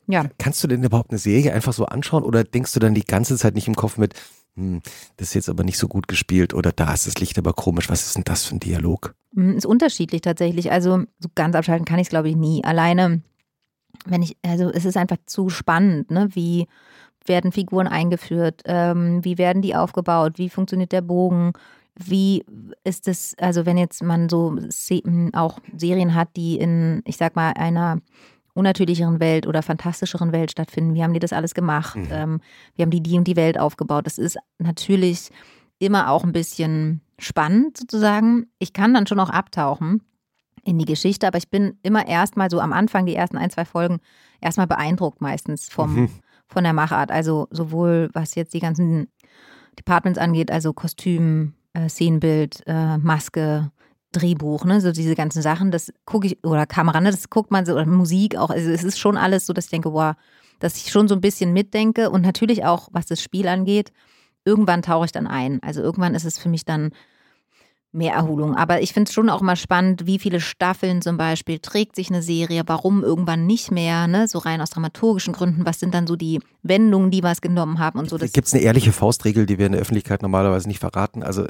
Ja. Kannst du denn überhaupt eine Serie einfach so anschauen oder denkst du dann die ganze Zeit nicht im Kopf mit, hm, das ist jetzt aber nicht so gut gespielt oder da ist das Licht aber komisch, was ist denn das für ein Dialog? Mm, Ist unterschiedlich tatsächlich. Also so ganz abschalten kann ich es, glaube ich, nie. Alleine, wenn ich, also es ist einfach zu spannend, ne? Wie werden Figuren eingeführt? Ähm, wie werden die aufgebaut? Wie funktioniert der Bogen? Wie ist es, also wenn jetzt man so Se auch Serien hat, die in, ich sag mal, einer unnatürlicheren Welt oder fantastischeren Welt stattfinden, wie haben die das alles gemacht? Mhm. Ähm, wie haben die die und die Welt aufgebaut? Das ist natürlich immer auch ein bisschen spannend sozusagen. Ich kann dann schon auch abtauchen in die Geschichte, aber ich bin immer erstmal so am Anfang, die ersten ein, zwei Folgen, erstmal beeindruckt meistens vom, Mhm. von der Machart. Also sowohl was jetzt die ganzen Departments angeht, also Kostüm, äh, Szenenbild, äh, Maske, Drehbuch, ne, so diese ganzen Sachen, das gucke ich, oder Kamera, ne, das guckt man so, oder Musik auch, also es ist schon alles so, dass ich denke, wow, dass ich schon so ein bisschen mitdenke und natürlich auch, was das Spiel angeht, irgendwann tauche ich dann ein. Also irgendwann ist es für mich dann mehr Erholung. Aber ich finde es schon auch mal spannend, wie viele Staffeln zum Beispiel trägt sich eine Serie, warum irgendwann nicht mehr, ne? so rein aus dramaturgischen Gründen, was sind dann so die Wendungen, die wir es genommen haben und so. Gibt es eine ehrliche Faustregel, die wir in der Öffentlichkeit normalerweise nicht verraten? Also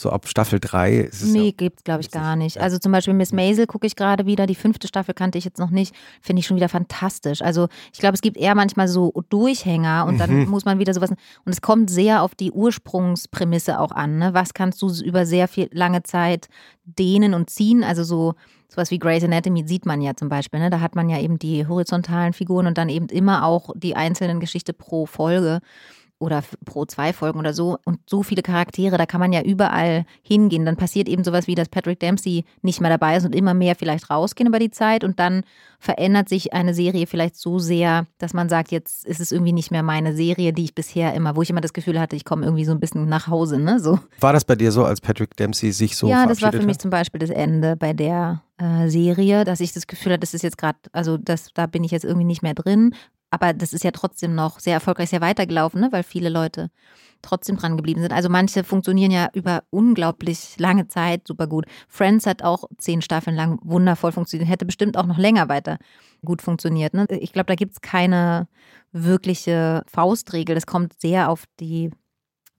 so ab Staffel 3 ist es nee, ja, gibt's glaube ich gar nicht. Also zum Beispiel Miss Maisel gucke ich gerade wieder, die fünfte Staffel kannte ich jetzt noch nicht, finde ich schon wieder fantastisch. Also ich glaube, es gibt eher manchmal so Durchhänger und dann Mhm. muss man wieder sowas, und es kommt sehr auf die Ursprungsprämisse auch an. Ne? Was kannst du über sehr viel lange Zeit dehnen und ziehen? Also so sowas wie Grey's Anatomy sieht man ja zum Beispiel. Ne? Da hat man ja eben die horizontalen Figuren und dann eben immer auch die einzelnen Geschichte pro Folge oder pro zwei Folgen oder so und so viele Charaktere, da kann man ja überall hingehen. Dann passiert eben sowas wie, dass Patrick Dempsey nicht mehr dabei ist und immer mehr vielleicht rausgehen über die Zeit und dann verändert sich eine Serie vielleicht so sehr, dass man sagt, jetzt ist es irgendwie nicht mehr meine Serie, die ich bisher immer, wo ich immer das Gefühl hatte, ich komme irgendwie so ein bisschen nach Hause, ne? So. War das bei dir so, als Patrick Dempsey sich so ja, das war für mich hat? zum Beispiel das Ende bei der äh, Serie, dass ich das Gefühl hatte, das ist jetzt gerade, also das, da bin ich jetzt irgendwie nicht mehr drin. Aber das ist ja trotzdem noch sehr erfolgreich, sehr weitergelaufen, ne? weil viele Leute trotzdem dran geblieben sind. Also manche funktionieren ja über unglaublich lange Zeit super gut. Friends hat auch zehn Staffeln lang wundervoll funktioniert, hätte bestimmt auch noch länger weiter gut funktioniert. Ne? Ich glaube, da gibt es keine wirkliche Faustregel. Das kommt sehr auf die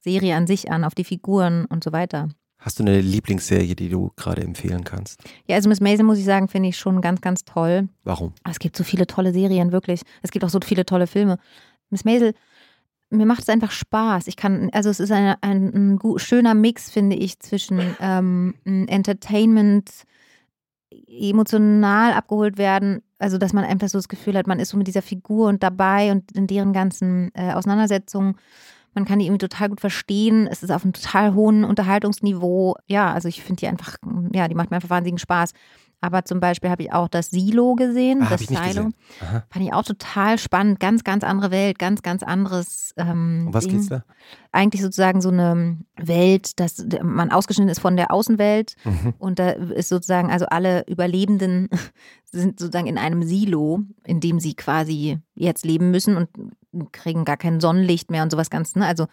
Serie an sich an, auf die Figuren und so weiter. Hast du eine Lieblingsserie, die du gerade empfehlen kannst? Ja, also Miss Maisel muss ich sagen, finde ich schon ganz, ganz toll. Warum? Aber es gibt so viele tolle Serien, wirklich. Es gibt auch so viele tolle Filme. Miss Maisel, mir macht es einfach Spaß. Ich kann, also es ist ein, ein gu- schöner Mix, finde ich, zwischen ähm, Entertainment, emotional abgeholt werden, also dass man einfach so das Gefühl hat, man ist so mit dieser Figur und dabei und in deren ganzen äh, Auseinandersetzungen. Man kann die irgendwie total gut verstehen. Es ist auf einem total hohen Unterhaltungsniveau. Ja, also ich finde die einfach, ja, die macht mir einfach wahnsinnigen Spaß. Aber zum Beispiel habe ich auch das Silo gesehen, Ah, das Silo. gesehen. Fand ich auch total spannend. Ganz, ganz andere Welt, ganz, ganz anderes. Ähm, Um was Ding. geht's da? Eigentlich sozusagen so eine Welt, dass man ausgeschnitten ist von der Außenwelt. Mhm. Und da ist sozusagen, also alle Überlebenden sind sozusagen in einem Silo, in dem sie quasi jetzt leben müssen und kriegen gar kein Sonnenlicht mehr und sowas ganz, ne? Also,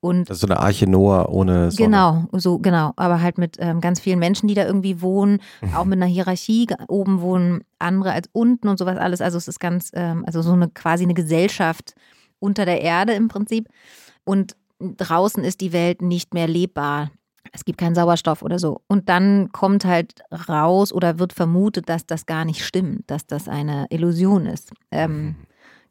und Das ist so eine Arche Noah ohne Sonne. Genau, so genau, aber halt mit ähm, ganz vielen Menschen, die da irgendwie wohnen, auch mit einer Hierarchie. Oben wohnen andere als unten und sowas alles. Also es ist ganz, ähm, also so eine quasi eine Gesellschaft unter der Erde im Prinzip. Und draußen ist die Welt nicht mehr lebbar. Es gibt keinen Sauerstoff oder so. Und dann kommt halt raus oder wird vermutet, dass das gar nicht stimmt, dass das eine Illusion ist. Ähm,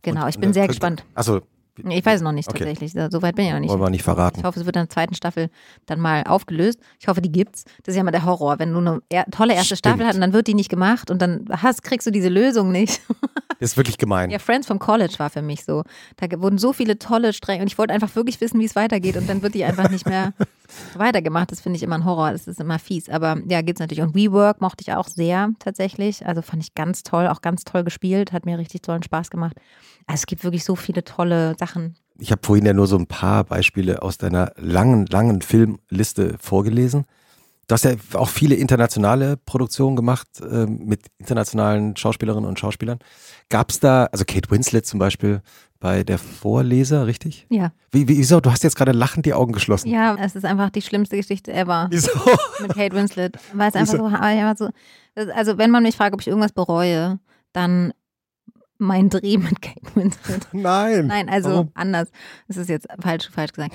genau, Und- ich bin sehr gespannt. Achso, Ich weiß es noch nicht Okay. tatsächlich. So weit bin ich noch nicht. wollen wir nicht verraten. Ich hoffe, es wird in der zweiten Staffel dann mal aufgelöst. Ich hoffe, die gibt's. Das ist ja immer der Horror, wenn du eine tolle erste Stimmt. Staffel hast und dann wird die nicht gemacht und dann hast, kriegst du diese Lösung nicht. Das ist wirklich gemein. Ja, Friends vom College war für mich so. Da wurden so viele tolle Stränge und ich wollte einfach wirklich wissen, wie es weitergeht und dann wird die einfach nicht mehr weitergemacht. Das finde ich immer ein Horror. Das ist immer fies. Aber ja, gibt's natürlich. Und WeWork mochte ich auch sehr tatsächlich. Also fand ich ganz toll, auch ganz toll gespielt. Hat mir richtig tollen Spaß gemacht. Also es gibt wirklich so viele tolle Sachen. Ich habe vorhin ja nur so ein paar Beispiele aus deiner langen, langen Filmliste vorgelesen. Du hast ja auch viele internationale Produktionen gemacht ähm, mit internationalen Schauspielerinnen und Schauspielern. Gab es da, also Kate Winslet zum Beispiel bei der Vorleser, richtig? Ja. Wie, wie, wieso? Du hast jetzt gerade lachend die Augen geschlossen. Ja, es ist einfach die schlimmste Geschichte ever. Wieso? mit Kate Winslet. Weil es einfach so, also wenn man mich fragt, ob ich irgendwas bereue, dann mein Dreh mit Kate Winslet. Nein. Nein, also Warum? anders. Das ist jetzt falsch, falsch gesagt.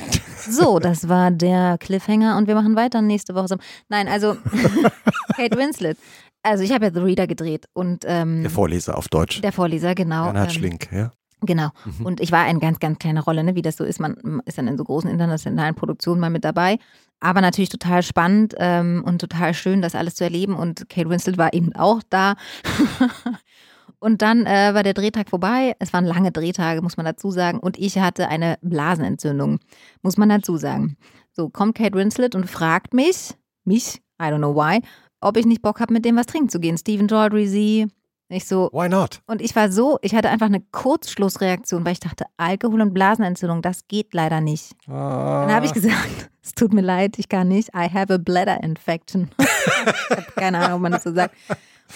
So, das war der Cliffhanger und wir machen weiter nächste Woche. Nein, also Kate Winslet. Also ich habe ja The Reader gedreht und ähm, Der Vorleser auf Deutsch. der Vorleser, genau. Bernhard ähm, Schlink, ja. Genau. Mhm. Und ich war eine ganz, ganz kleine Rolle, ne? wie das so ist. Man ist dann in so großen internationalen Produktionen mal mit dabei. Aber natürlich total spannend ähm, und total schön, das alles zu erleben. Und Kate Winslet war eben auch da. und dann äh, war der Drehtag vorbei. Es waren lange Drehtage, muss man dazu sagen. Und ich hatte eine Blasenentzündung, muss man dazu sagen. So kommt Kate Winslet und fragt mich, mich, I don't know why, ob ich nicht Bock habe, mit dem was trinken zu gehen. Stephen Daldry, sie. Ich so, Why not? und ich war so, ich hatte einfach eine Kurzschlussreaktion, weil ich dachte, Alkohol und Blasenentzündung, das geht leider nicht. Dann habe ich gesagt, es tut mir leid, ich kann nicht. I have a bladder infection. ich habe keine Ahnung, ob man das so sagt.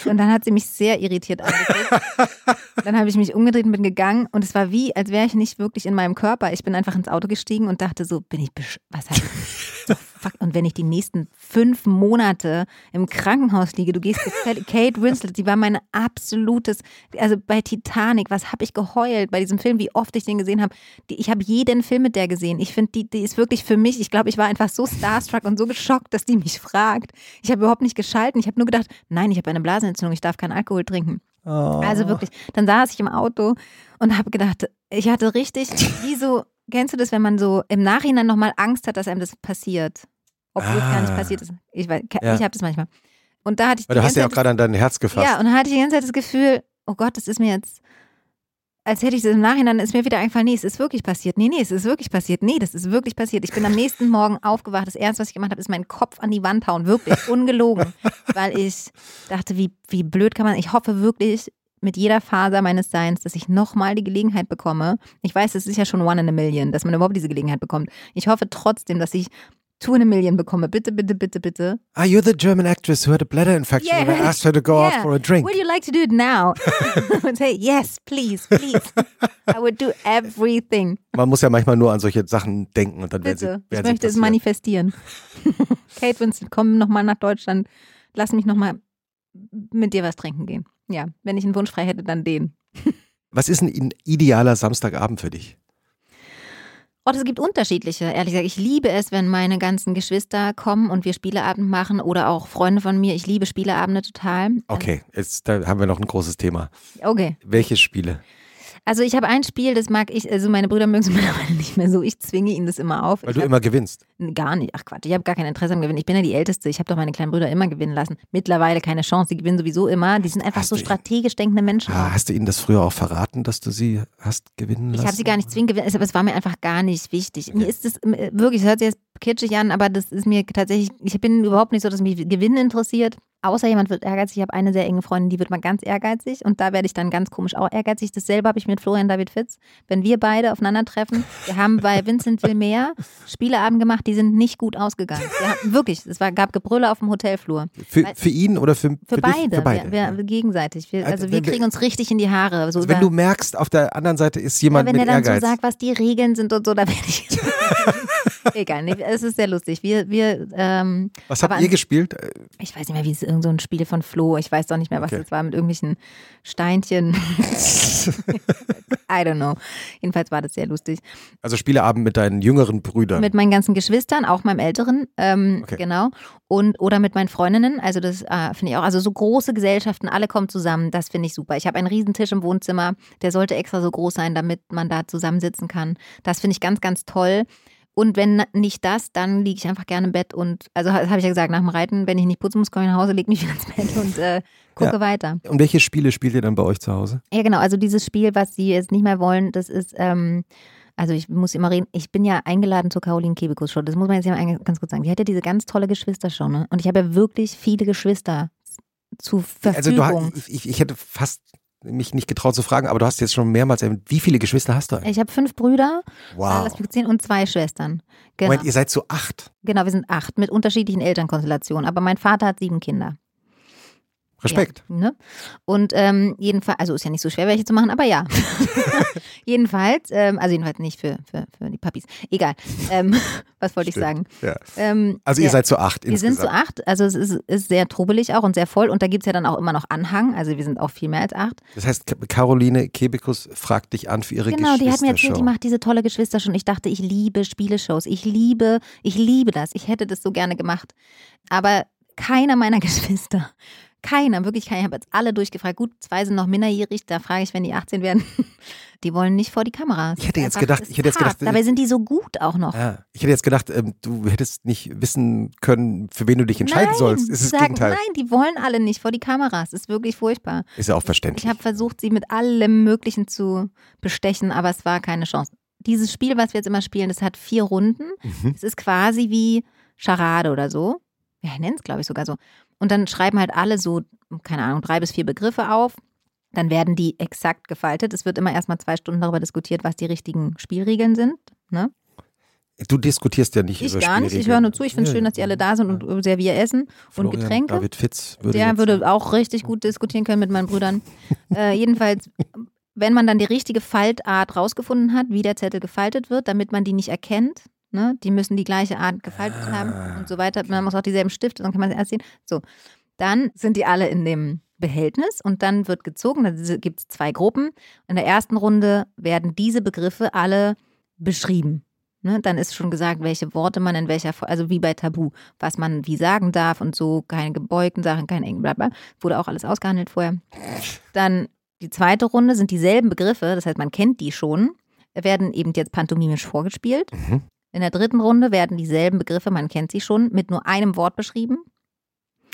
Und dann hat sie mich sehr irritiert angeguckt. Dann habe ich mich umgedreht und bin gegangen und es war wie, als wäre ich nicht wirklich in meinem Körper. Ich bin einfach ins Auto gestiegen und dachte so, bin ich, besch was so, fuck. Und wenn ich die nächsten fünf Monate im Krankenhaus liege, du gehst Kate Winslet, die war mein absolutes, also bei Titanic, was habe ich geheult bei diesem Film, wie oft ich den gesehen habe. Ich habe jeden Film mit der gesehen. Ich finde, die, die ist wirklich für mich, ich glaube, ich war einfach so starstruck und so geschockt, dass die mich fragt. Ich habe überhaupt nicht geschalten. Ich habe nur gedacht, nein, ich habe eine Blasenentzündung, ich darf keinen Alkohol trinken. Also wirklich, dann saß ich im Auto und habe gedacht, ich hatte richtig, wie so, kennst du das, wenn man so im Nachhinein nochmal Angst hat, dass einem das passiert? Obwohl es gar nicht Ah. passiert ist. Ich, weiß- Ja. ich habe das manchmal. Und da hatte ich Weil du hast ja auch gerade an dein Herz gefasst. ja, und dann hatte ich die ganze Zeit das Gefühl, oh Gott, das ist mir jetzt, als hätte ich das im Nachhinein, ist mir wieder eingefallen, nee, es ist wirklich passiert. Nee, nee, es ist wirklich passiert. Nee, das ist wirklich passiert. Ich bin am nächsten Morgen aufgewacht. Das Erste, was ich gemacht habe, ist meinen Kopf an die Wand hauen. Wirklich, ungelogen. Weil ich dachte, wie, wie blöd kann man, ich hoffe wirklich mit jeder Faser meines Seins, dass ich nochmal die Gelegenheit bekomme. Ich weiß, es ist ja schon one in a million, dass man überhaupt diese Gelegenheit bekommt. Ich hoffe trotzdem, dass ich two in a million bekomme. Bitte, bitte, bitte, bitte. Ah, you're the German actress who had a bladder infection and I Yeah. asked her to go out Yeah. for a drink. Would you like to do it now? and say, yes, please, please. I would do everything. Man muss ja manchmal nur an solche Sachen denken und dann werden sie, Bitte. Ich werden sie möchte es manifestieren. Kate Winston, komm nochmal nach Deutschland. Lass mich nochmal mit dir was trinken gehen. Ja, wenn ich einen Wunsch frei hätte, dann den. Was ist ein idealer Samstagabend für dich? Oh, es gibt unterschiedliche, ehrlich gesagt. Ich liebe es, wenn meine ganzen Geschwister kommen und wir Spieleabend machen oder auch Freunde von mir. Ich liebe Spieleabende total. Okay, jetzt da haben wir noch ein großes Thema. Okay. Welche Spiele? Also ich habe ein Spiel, das mag ich, also meine Brüder mögen es mittlerweile nicht mehr so. Ich zwinge ihnen das immer auf. Weil ich du hab, immer gewinnst. Gar nicht. Ach Quatsch, ich habe gar kein Interesse am Gewinnen. Ich bin ja die Älteste. Ich habe doch meine kleinen Brüder immer gewinnen lassen. Mittlerweile keine Chance. Die gewinnen sowieso immer. Die sind einfach Hast so strategisch denkende Menschen. Ah, hast du ihnen das früher auch verraten, dass du sie hast gewinnen lassen? Ich habe sie gar nicht zwingend gewinnen, aber es war mir einfach gar nicht wichtig. Mir ist es äh, wirklich, es hört sich jetzt kitschig an, aber das ist mir tatsächlich, ich bin überhaupt nicht so, dass mich Gewinnen interessiert. Außer jemand wird ehrgeizig. Ich habe eine sehr enge Freundin, die wird mal ganz ehrgeizig und da werde ich dann ganz komisch auch ehrgeizig. Dasselbe habe ich mit Florian David Fitz. Wenn wir beide aufeinandertreffen, wir haben bei Vincent Wilmer Spieleabend gemacht, die sind nicht gut ausgegangen. Wir haben, wirklich, es war, gab Gebrülle auf dem Hotelflur. Für, Weil- für ihn oder für, Für, dich? beide, Für beide. Wir, wir, gegenseitig. Wir, Also also wir wenn kriegen uns richtig in die Haare. So Also wenn du merkst, auf der anderen Seite ist ja, jemand wenn er mit dann Ehrgeiz. so sagt, was die Regeln sind und so, da werde ich. Egal, es ist sehr lustig. Wir, wir, ähm, Was habt ihr an- gespielt? Ich weiß nicht mehr, wie es irgend so ein Spiel von Flo, ich weiß doch nicht mehr, was Okay. es war, mit irgendwelchen Steinchen. I don't know. Jedenfalls war das sehr lustig. Also Spieleabend mit deinen jüngeren Brüdern. Mit meinen ganzen Geschwistern, auch meinem Älteren, ähm, Okay. genau. Und oder mit meinen Freundinnen. Also das äh, finde ich auch. Also so große Gesellschaften, alle kommen zusammen. Das finde ich super. Ich habe einen Riesentisch im Wohnzimmer. Der sollte extra so groß sein, damit man da zusammensitzen kann. Das finde ich ganz, ganz toll. Und wenn nicht das, dann liege ich einfach gerne im Bett und, also habe ich ja gesagt, nach dem Reiten, wenn ich nicht putzen muss, komme ich nach Hause, lege mich wieder ins Bett und äh, gucke Ja. weiter. Und welche Spiele spielt ihr dann bei euch zu Hause? Ja, genau. Also dieses Spiel, was sie jetzt nicht mehr wollen, das ist, ähm, also ich muss immer reden, ich bin ja eingeladen zur Caroline Kebekus Show. Das muss man jetzt ja mal ganz kurz sagen. Die hat ja diese ganz tolle Geschwistershow, ne? Und ich habe ja wirklich viele Geschwister zu Also du, Verfügung. hast- ich, ich, ich hätte fast mich nicht getraut zu fragen, aber du hast jetzt schon mehrmals erwähnt, wie viele Geschwister hast du eigentlich? ich habe fünf Brüder, äh, Wow. zählen, und zwei Schwestern. Genau. Moment, ihr seid so acht. genau, wir sind acht mit unterschiedlichen Elternkonstellationen. Aber mein Vater hat sieben Kinder. Respekt. Ja, ne? Und ähm, jedenfalls, also ist ja nicht so schwer, welche zu machen, aber ja. jedenfalls, ähm, also jedenfalls nicht für, für, für die Papis. Egal. Ähm, was wollte ich sagen? Ja. Ähm, Also ihr seid zu acht Wir sind insgesamt. zu acht, also es ist, ist sehr trubelig auch und sehr voll und da gibt es ja dann auch immer noch Anhang, also wir sind auch viel mehr als acht. Das heißt, Caroline Kebekus fragt dich an für ihre Genau, die hat mir erzählt, Geschwistershow. die macht diese tolle Geschwister schon. Ich dachte, ich liebe Spieleshows, ich liebe, ich liebe das, ich hätte das so gerne gemacht. Aber keiner meiner Geschwister, keiner, wirklich keiner, ich habe jetzt alle durchgefragt. Gut, zwei sind noch minderjährig, da frage ich, wenn die 18 werden, die wollen nicht vor die Kameras. Ich hätte jetzt gedacht- ich hätte jetzt gedacht, Dabei sind die so gut auch noch. Ja, ich hätte jetzt gedacht, ähm, du hättest nicht wissen können, für wen du dich entscheiden nein, sollst. Ist das sagen, Gegenteil. Nein, die wollen alle nicht vor die Kameras. Ist wirklich furchtbar. Ist ja auch Ich verständlich. habe versucht, sie mit allem Möglichen zu bestechen, aber es war keine Chance. Dieses Spiel, was wir jetzt immer spielen, das hat vier Runden. Mhm. Es ist quasi wie Charade oder so. Ja, ich nenne es, glaube ich, sogar so. Und dann schreiben halt alle so, keine Ahnung, drei bis vier Begriffe auf. Dann werden die exakt gefaltet. Es wird immer erstmal zwei Stunden darüber diskutiert, was die richtigen Spielregeln sind. Ne? Du diskutierst ja nicht Ich über gar nicht. Ich höre nur zu. Ich finde es Ja, schön, dass die alle da sind und serviere Essen und Florian Getränke. David Fitz würde Der würde auch richtig gut diskutieren können mit meinen Brüdern. äh, jedenfalls, wenn man dann die richtige Faltart rausgefunden hat, wie der Zettel gefaltet wird, damit man die nicht erkennt, ne? die müssen die gleiche Art gefaltet Ah. haben und so weiter. Man muss auch dieselben Stifte, dann kann man sie erst sehen. So, dann sind die alle in dem Behältnis und dann wird gezogen. Da gibt es zwei Gruppen. In der ersten Runde werden diese Begriffe alle beschrieben. Ne, dann ist schon gesagt, welche Worte man in welcher, also wie bei Tabu, was man wie sagen darf und so, keine gebeugten Sachen, kein engen, bla bla. Wurde auch alles ausgehandelt vorher. Dann die zweite Runde sind dieselben Begriffe, das heißt, man kennt die schon, werden eben jetzt pantomimisch vorgespielt. Mhm. In der dritten Runde werden dieselben Begriffe, man kennt sie schon, mit nur einem Wort beschrieben.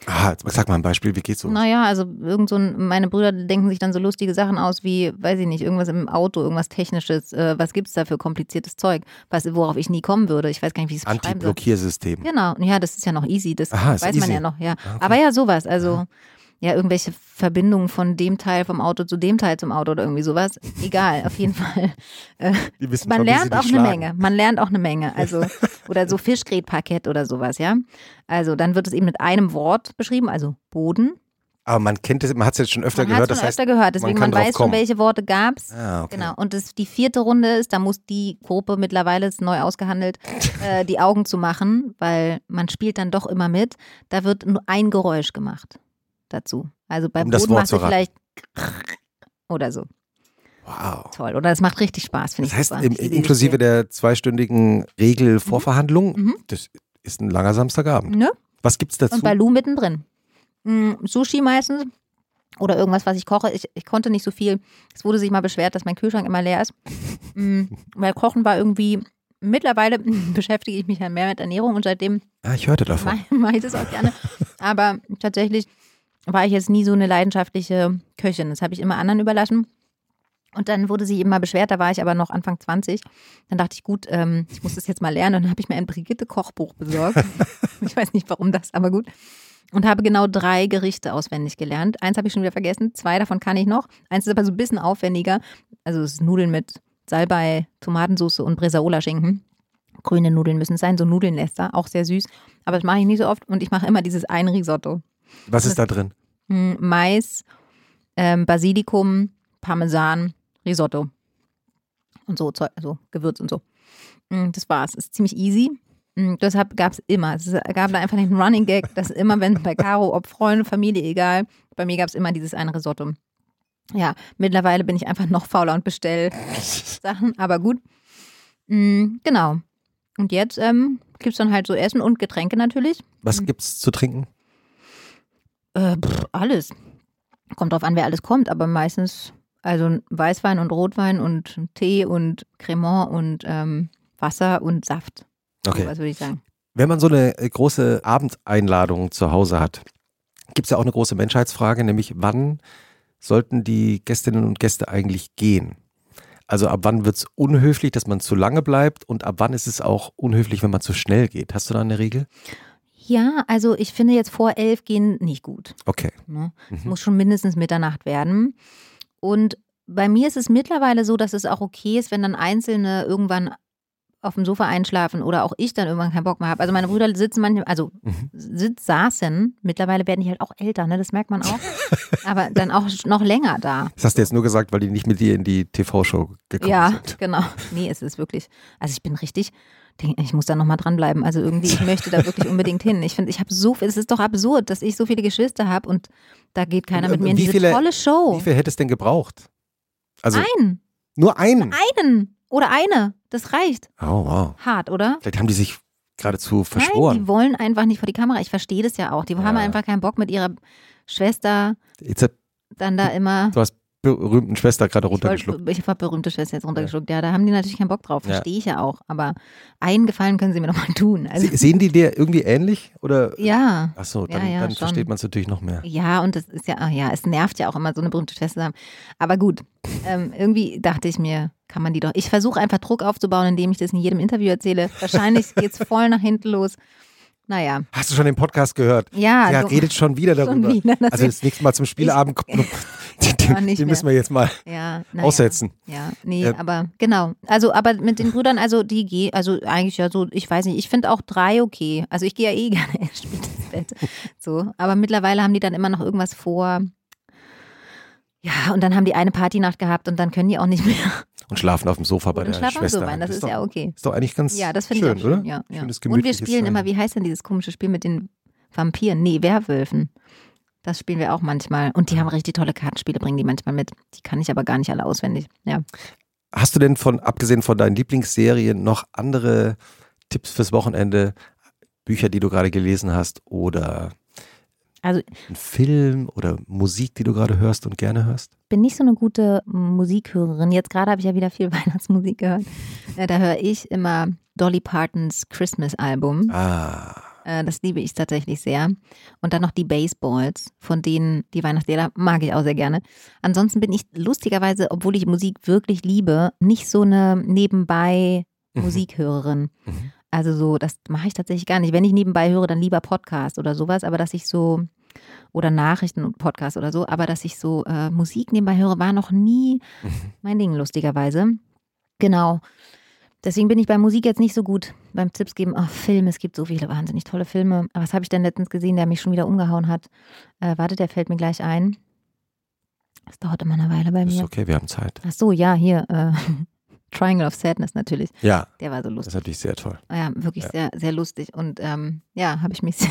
Ah, sag mal ein Beispiel, wie geht's so? Naja, also irgend so ein, meine Brüder denken sich dann so lustige Sachen aus wie, weiß ich nicht, irgendwas im Auto, irgendwas Technisches. Äh, was gibt's da für kompliziertes Zeug, was, worauf ich nie kommen würde? Ich weiß gar nicht, wie ich es beschreiben soll. Antiblockiersystem. Genau, ja, das ist ja noch easy, das Aha, weiß man easy. ja noch, ja. Ah, okay. Aber ja, sowas, also ja, irgendwelche Verbindungen von dem Teil vom Auto zu dem Teil zum Auto oder irgendwie sowas. Egal, auf jeden Fall. Äh, man schon, lernt auch eine. Menge. Man lernt auch eine Menge. Also, oder so Fischgrätparkett oder sowas, ja. Also, dann wird es eben mit einem Wort beschrieben, also Boden. Aber man kennt es, man hat es jetzt schon öfter Man hat gehört, es das schon heißt. öfter gehört, deswegen man, drauf weiß schon, welche Worte gab's. Ah, okay. Genau. Und das, die vierte Runde ist, da muss die Gruppe mittlerweile ist neu ausgehandelt, äh, die Augen zu machen, weil man spielt dann doch immer mit. Da wird nur ein Geräusch gemacht dazu. Also bei Um das Boden macht vielleicht oder so. Wow. Toll. Oder es macht richtig Spaß, finde Das ich. heißt, super. im, inklusive der zweistündigen Regelvorverhandlung, Mhm. das ist ein langer Samstagabend. Ne? Was git's dazu? Und Balu mittendrin. Mm, Sushi meistens. oder irgendwas, was ich koche. Ich, ich konnte nicht so viel. Es wurde sich mal beschwert, dass mein Kühlschrank immer leer ist. Mm, weil Kochen war irgendwie, mittlerweile beschäftige ich mich ja mehr mit Ernährung und seitdem Ah, ich hörte davon. mache mach ich das auch gerne. Aber tatsächlich war ich jetzt nie so eine leidenschaftliche Köchin. Das habe ich immer anderen überlassen. Und dann wurde sie immer beschwert, da war ich aber noch Anfang 20. Dann dachte ich, gut, ähm, ich muss das jetzt mal lernen. Und dann habe ich mir ein Brigitte-Kochbuch besorgt. ich weiß nicht, warum das, aber gut. Und habe genau drei Gerichte auswendig gelernt. Eins habe ich schon wieder vergessen, zwei davon kann ich noch. Eins ist aber so ein bisschen aufwendiger. Also es ist Nudeln mit Salbei, Tomatensauce und Bresaola-Schinken. Grüne Nudeln müssen es sein, so Nudelnester, auch sehr süß. Aber das mache ich nicht so oft und ich mache immer dieses ein Risotto. Was ist da drin? Mais, ähm, Basilikum, Parmesan, Risotto. Und so, also Gewürz und so. Hm, Das war's. Ist ziemlich easy. Hm, Deshalb gab es immer. Es gab da einfach den Running Gag, dass immer, wenn bei Caro, ob Freunde, Familie, egal, bei mir gab es immer dieses eine Risotto. Ja, mittlerweile bin ich einfach noch fauler und bestell Sachen, aber gut. Hm, Genau. Und jetzt ähm, gibt es dann halt so Essen und Getränke natürlich. Was gibt's zu trinken? Äh, pff, alles. Kommt drauf an, wer alles kommt, aber meistens, also Weißwein und Rotwein und Tee und Cremant und ähm, Wasser und Saft. Okay. Was würde ich sagen? Wenn man so eine äh, große Abendeinladung zu Hause hat, gibt es ja auch eine große Menschheitsfrage, nämlich wann sollten die Gästinnen und Gäste eigentlich gehen? Also ab wann wird es unhöflich, dass man zu lange bleibt und ab wann ist es auch unhöflich, wenn man zu schnell geht? Hast du da eine Regel? Ja, also ich finde jetzt vor elf gehen nicht gut. Okay. Ne? Es Mhm. muss schon mindestens Mitternacht werden. Und bei mir ist es mittlerweile so, dass es auch okay ist, wenn dann Einzelne irgendwann auf dem Sofa einschlafen oder auch ich dann irgendwann keinen Bock mehr habe. Also meine Brüder sitzen manchmal, also Mhm. sitz, saßen, mittlerweile werden die halt auch älter, ne? das merkt man auch, aber dann auch noch länger da. Das hast du jetzt nur gesagt, weil die nicht mit dir in die TV-Show gekommen Ja, sind. genau. Nee, es ist wirklich, also ich bin richtig, ich muss da nochmal dranbleiben. Also irgendwie, ich möchte da wirklich unbedingt hin. Ich finde, ich habe so viel, es ist doch absurd, dass ich so viele Geschwister habe und da geht keiner mit mir in diese viele- tolle Show. Wie viel hätte es denn gebraucht? Also Ein, nur einen. einen oder eine, das reicht. Oh, wow. Hart, oder? Vielleicht haben die sich geradezu Nein, verschworen. die wollen einfach nicht vor die Kamera. Ich verstehe das ja auch. Die haben Ja. einfach keinen Bock mit ihrer Schwester Jetzt hat dann da immer. du hast berühmten Schwester gerade Ich, runtergeschluckt. wollte- ich habe berühmte Schwester jetzt runtergeschluckt. Ja, da haben die natürlich keinen Bock drauf. Ja. Verstehe ich ja auch. Aber einen Gefallen können sie mir doch mal tun. Also, Se- Sehen die dir irgendwie ähnlich? Oder? ja. Ach so, Ja, dann, ja, dann schon. versteht man es natürlich noch mehr. Ja, und das ist ja, ach ja, es nervt ja auch immer, so eine berühmte Schwester zu haben. Aber gut, ähm, irgendwie dachte ich mir, kann man die doch. Ich versuche einfach Druck aufzubauen, indem ich das in jedem Interview erzähle. Wahrscheinlich geht's voll nach hinten los. Naja, Hast du schon den Podcast gehört? ja. Ja, so- redet schon wieder schon darüber. wieder, das Also das nächste Mal zum Spielabend noch, den, den, müssen wir jetzt mal ja, naja. aussetzen. Ja, nee, Ja. aber genau. Also, aber mit den Brüdern, also die gehen, also eigentlich ja so, ich weiß nicht, ich finde auch drei okay. Also ich gehe ja eh gerne erst spät ins Bett. So, aber mittlerweile haben die dann immer noch irgendwas vor. Ja, und dann haben die eine Partynacht gehabt und dann können die auch nicht mehr. Und schlafen auf dem Sofa bei und der schlafen Schwester. so rein. Das ist doch, ja okay. ist doch eigentlich ganz Ja, das finde schön, ich schön. oder? Ja, ja. Schönes, Und wir spielen immer, wie heißt denn dieses komische Spiel mit den Vampiren? Nee, Werwölfen. Das spielen wir auch manchmal. Und die haben richtig tolle Kartenspiele, bringen die manchmal mit. Die kann ich aber gar nicht alle auswendig. Ja. Hast du denn von, abgesehen von deinen Lieblingsserien, noch andere Tipps fürs Wochenende? Bücher, die du gerade gelesen hast oder Also ein Film oder Musik, die du gerade hörst und gerne hörst? bin nicht so eine gute Musikhörerin. Jetzt gerade habe ich ja wieder viel Weihnachtsmusik gehört. Äh, Da höre ich immer Dolly Partons Christmas-Album. Ah, Äh, Das liebe ich tatsächlich sehr. Und dann noch die Baseballs, von denen die Weihnachtslieder mag ich auch sehr gerne. Ansonsten bin ich lustigerweise, obwohl ich Musik wirklich liebe, nicht so eine nebenbei Mhm. Musikhörerin. Mhm. Also so, das mache ich tatsächlich gar nicht. Wenn ich nebenbei höre, dann lieber Podcast oder sowas, aber dass ich so, oder Nachrichten und Podcast oder so, aber dass ich so äh, Musik nebenbei höre, war noch nie Mhm. mein Ding, lustigerweise. Genau. Deswegen bin ich bei Musik jetzt nicht so gut beim Tipps geben. Ach, Filme, es gibt so viele wahnsinnig tolle Filme. Aber was habe ich denn letztens gesehen, der mich schon wieder umgehauen hat? Äh, warte, der fällt mir gleich ein. Das dauert immer eine Weile bei ist mir. okay, wir haben Zeit. Ach so, ja, hier. Äh, Triangle of Sadness natürlich. Ja, Der war so das lustig. ist natürlich sehr toll. Ja, wirklich Ja. sehr, sehr lustig. Und ähm, ja, habe ich mich sehr,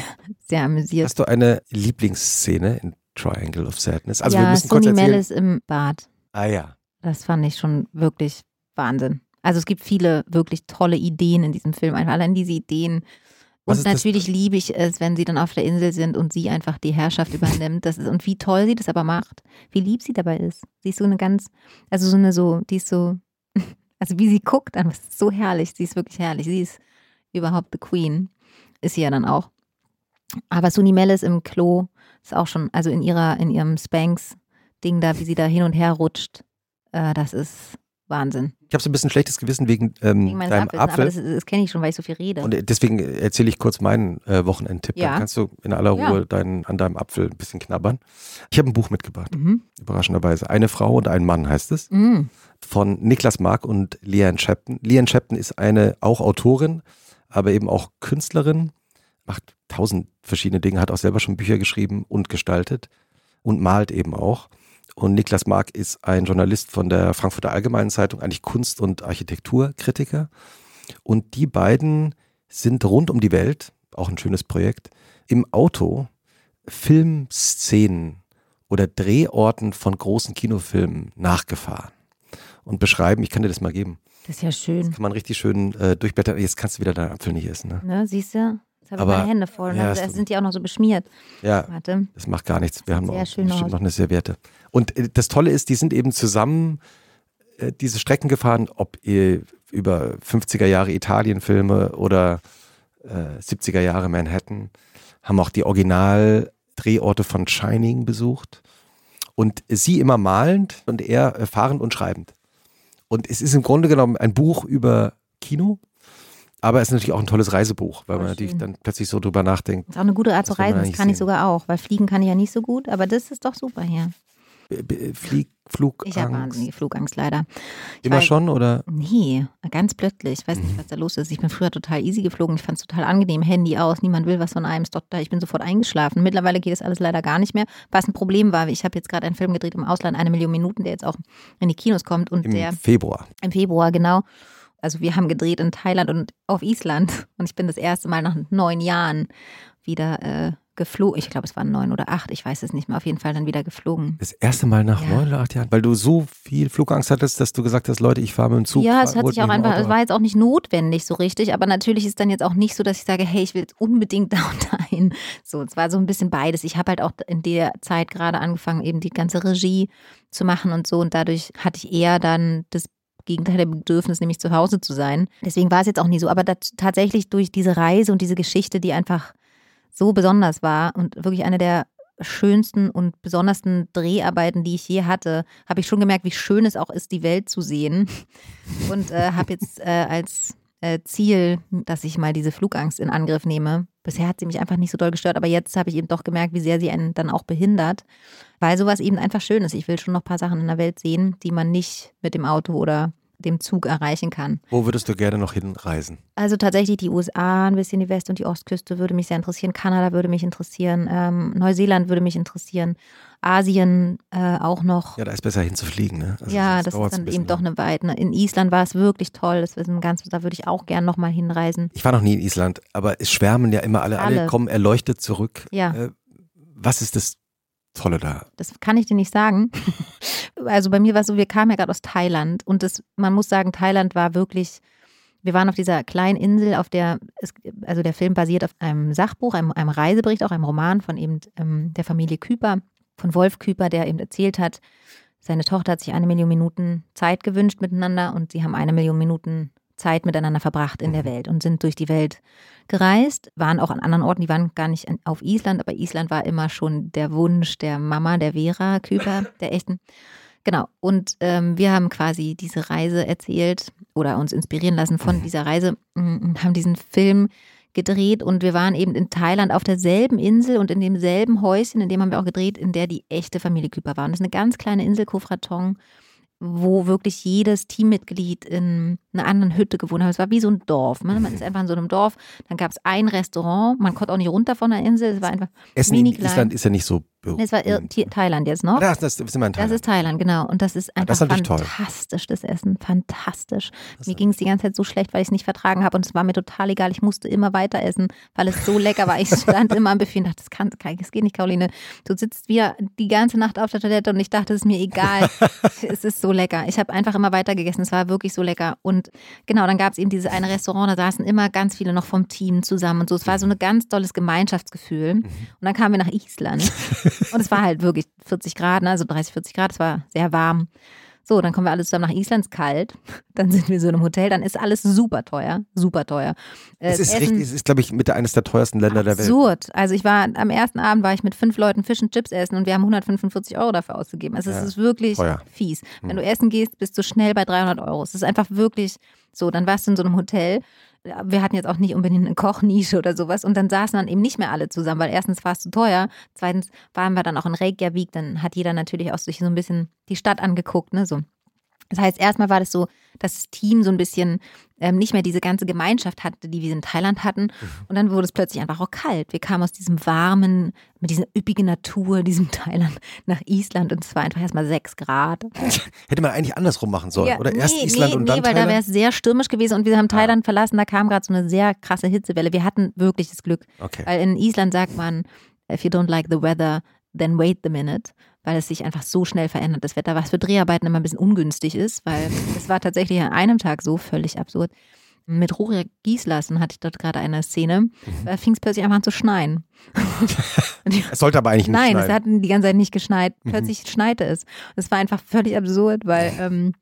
sehr amüsiert. Hast du eine Lieblingsszene in Triangle of Sadness? Also wir ja, müssen kurz Sonny erzählen. Mellis im Bad. Ah ja. Das fand ich schon wirklich Wahnsinn. Also es gibt viele wirklich tolle Ideen in diesem Film. Einfach allein diese Ideen Und ist das- natürlich liebe ich es, wenn sie dann auf der Insel sind und sie einfach die Herrschaft übernimmt. Das ist, und wie toll sie das aber macht. Wie lieb sie dabei ist. Sie ist so eine ganz, also so eine so, die ist so, also wie sie guckt, ist so herrlich. Sie ist wirklich herrlich. Sie ist überhaupt the Queen. Ist sie ja dann auch. Aber Suni Mellis im Klo ist auch schon, also in ihrer, in ihrem Spanx-Ding da, wie sie da hin und her rutscht, äh, das ist Wahnsinn. Ich habe so ein bisschen schlechtes Gewissen wegen, ähm, Wegen deinem Apfels, aber Apfel. das, das kenne ich schon, weil ich so viel rede. Und deswegen erzähle ich kurz meinen äh, Wochenendtipp. Ja. Dann kannst du in aller Ja. Ruhe deinen, an deinem Apfel ein bisschen knabbern. Ich habe ein Buch mitgebracht, mhm. überraschenderweise. Eine Frau und ein Mann heißt es. Mhm. Von Niklas Mark und Leanne Shepton. Leanne Shepton ist eine auch Autorin, aber eben auch Künstlerin. Macht tausend verschiedene Dinge, hat auch selber schon Bücher geschrieben und gestaltet und malt eben auch. Und Niklas Mark ist ein Journalist von der Frankfurter Allgemeinen Zeitung, eigentlich Kunst- und Architekturkritiker. Und die beiden sind rund um die Welt, auch ein schönes Projekt, im Auto Filmszenen oder Drehorten von großen Kinofilmen nachgefahren und beschreiben. Ich kann dir das mal geben. Das ist ja schön. Kann man richtig schön äh, durchblättern. Jetzt kannst du wieder deinen Apfel nicht essen. Ne? Ne, siehst du? Jetzt habe ich meine Hände voll. ja, tut- sind die auch noch so beschmiert. Ja, Warte. das macht gar nichts. Wir haben schön bestimmt noch eine Serviette. Und äh, das Tolle ist, die sind eben zusammen äh, diese Strecken gefahren, ob ihr über 50er Jahre Italienfilme oder äh, 70er Jahre Manhattan, haben auch die Original-Drehorte von Shining besucht. Und sie immer malend und er äh, fahrend und schreibend. Und es ist im Grunde genommen ein Buch über Kino, aber es ist natürlich auch ein tolles Reisebuch, weil man natürlich dann plötzlich so drüber nachdenkt. Ist auch eine gute Art zu Das reisen. Das kann ich sehen. sogar auch, weil fliegen kann ich ja nicht so gut, aber das ist doch super hier. B- b- Flieg, Flugangst. Ich habe wahnsinnige Flugangst leider. Ich Immer weiß- schon oder? Nee, ganz plötzlich. Ich weiß Mhm. nicht, was da los ist. Ich bin früher total easy geflogen. Ich fand es total angenehm. Handy aus, niemand will was von einem. Doch da. Ich bin sofort eingeschlafen. Mittlerweile geht es alles leider gar nicht mehr. Was ein Problem war, ich habe jetzt gerade einen Film gedreht im Ausland, eine Million Minuten, der jetzt auch in die Kinos kommt und Im der Februar. im Februar, genau. Also wir haben gedreht in Thailand und auf Island und ich bin das erste Mal nach neun Jahren wieder äh, geflogen. Ich glaube, es waren neun oder acht, ich weiß es nicht mehr. Auf jeden Fall dann wieder geflogen. Das erste Mal nach Ja. neun oder acht Jahren, weil du so viel Flugangst hattest, dass du gesagt hast, Leute, ich fahre mit dem Zug. ja, es hat sich auch einfach, es war jetzt auch nicht notwendig so richtig, aber natürlich ist dann jetzt auch nicht so, dass ich sage, hey, ich will jetzt unbedingt da und dahin. So, es war so ein bisschen beides. Ich habe halt auch in der Zeit gerade angefangen, eben die ganze Regie zu machen und so und dadurch hatte ich eher dann das Gegenteil der Bedürfnis, nämlich zu Hause zu sein. Deswegen war es jetzt auch nie so, aber tatsächlich durch diese Reise und diese Geschichte, die einfach so besonders war und wirklich eine der schönsten und besondersten Dreharbeiten, die ich je hatte, habe ich schon gemerkt, wie schön es auch ist, die Welt zu sehen. Und äh, habe jetzt äh, als äh, Ziel, dass ich mal diese Flugangst in Angriff nehme. Bisher hat sie mich einfach nicht so doll gestört, aber jetzt habe ich eben doch gemerkt, wie sehr sie einen dann auch behindert, weil sowas eben einfach schön ist. Ich will schon noch ein paar Sachen in der Welt sehen, die man nicht mit dem Auto oder dem Zug erreichen kann. Wo würdest du gerne noch hinreisen? Also tatsächlich die USA, ein bisschen die West- und die Ostküste würde mich sehr interessieren. Kanada würde mich interessieren. Ähm, Neuseeland würde mich interessieren. Asien äh, auch noch. Ja, da ist besser hinzufliegen, ne? Also ja, das dauert's ist dann eben doch eine Weite. ne? In Island war es wirklich toll. Das ist ein ganz, da würde ich auch gern nochmal hinreisen. Ich war noch nie in Island, aber es schwärmen ja immer alle, alle, Alle. kommen erleuchtet zurück. Ja. Äh, was ist das Tolle da? Das kann ich dir nicht sagen. Also bei mir war es so, wir kamen ja gerade aus Thailand und das, man muss sagen, Thailand war wirklich, wir waren auf dieser kleinen Insel, auf der, es, also der Film basiert auf einem Sachbuch, einem, einem Reisebericht, auch einem Roman von eben ähm, der Familie Küper, von Wolf Küper, der eben erzählt hat, seine Tochter hat sich eine Million Minuten Zeit gewünscht miteinander und sie haben eine Million Minuten Zeit miteinander verbracht in der Welt und sind durch die Welt gereist, waren auch an anderen Orten, die waren gar nicht auf Island, aber Island war immer schon der Wunsch der Mama, der Vera Küper, der echten. Genau, und ähm, wir haben quasi diese Reise erzählt oder uns inspirieren lassen von dieser Reise mm, und haben diesen Film gedreht und wir waren eben in Thailand auf derselben Insel und in demselben Häuschen, in dem haben wir auch gedreht, in der die echte Familie Küper war. Und das ist eine ganz kleine Insel, Kofratong, wo wirklich jedes Teammitglied in einer anderen Hütte gewohnt hat. Es war wie so ein Dorf. Ne? Man ist einfach in so einem Dorf. Dann gab es ein Restaurant. Man konnte auch nicht runter von der Insel. Es war einfach Essen Mini in klein. Island ist ja nicht so Das war Ir Thailand jetzt noch. Das, das, sind wir in Thailand. Das ist Thailand, genau. Und das ist Ah, einfach das ist natürlich toll. fantastisch, das Essen. Fantastisch. Mir ging es die ganze Zeit so schlecht, weil ich es nicht vertragen habe. Und es war mir total egal. Ich musste immer weiter essen, weil es so lecker war. Ich stand immer am Buffet und dachte, das, kann, kann, das geht nicht, Caroline. Du sitzt wieder die ganze Nacht auf der Toilette und ich dachte, es ist mir egal. es ist so lecker. Ich habe einfach immer weiter gegessen. Es war wirklich so lecker. Und genau, dann gab es eben dieses eine Restaurant, da saßen immer ganz viele noch vom Team zusammen und so. Es war so ein ganz tolles Gemeinschaftsgefühl. Und dann kamen wir nach Island. Und es war halt wirklich 40 Grad, ne? also 30, 40 Grad, es war sehr warm. So, dann kommen wir alle zusammen nach Island, es ist kalt. Dann sind wir so in einem Hotel, dann ist alles super teuer, super teuer. Äh, Es ist, das richtig, Essen- es ist, glaube ich, mit eines der teuersten Länder der Welt. Absurd. Also ich war am ersten Abend war ich mit fünf Leuten Fish und Chips essen und wir haben 145 Euro dafür ausgegeben. Also Ja, es ist wirklich teuer. fies. Wenn Hm. du essen gehst, bist du schnell bei 300 Euro. Es ist einfach wirklich so. Dann warst du in so einem Hotel. Wir hatten jetzt auch nicht unbedingt eine Kochnische oder sowas. Und dann saßen dann eben nicht mehr alle zusammen, weil erstens war es zu teuer, zweitens waren wir dann auch in Reykjavik, dann hat jeder natürlich auch sich so ein bisschen die Stadt angeguckt, ne, so. Das heißt, erstmal war das so, dass das Team so ein bisschen ähm, nicht mehr diese ganze Gemeinschaft hatte, die wir in Thailand hatten. Und dann wurde es plötzlich einfach auch kalt. Wir kamen aus diesem warmen, mit dieser üppigen Natur, diesem Thailand nach Island und es war einfach erstmal sechs Grad. Hätte man eigentlich andersrum machen sollen. oder erst nee, Island nee, und dann nee, weil da wäre Thailand? es sehr stürmisch gewesen und wir haben Thailand verlassen, da kam gerade so eine sehr krasse Hitzewelle. Wir hatten wirklich das Glück, Okay. weil in Island sagt man, if you don't like the weather, then wait the minute, weil es sich einfach so schnell verändert, das Wetter, was für Dreharbeiten immer ein bisschen ungünstig ist, weil es war tatsächlich an einem Tag so völlig absurd. Mit Rurik Gislason hatte ich dort gerade eine Szene, Mhm. da fing es plötzlich einfach an zu schneien. Es sollte aber eigentlich nicht Nein, es schneien. hat die ganze Zeit nicht geschneit. Mhm. Plötzlich schneite es. Das war einfach völlig absurd, weil ähm,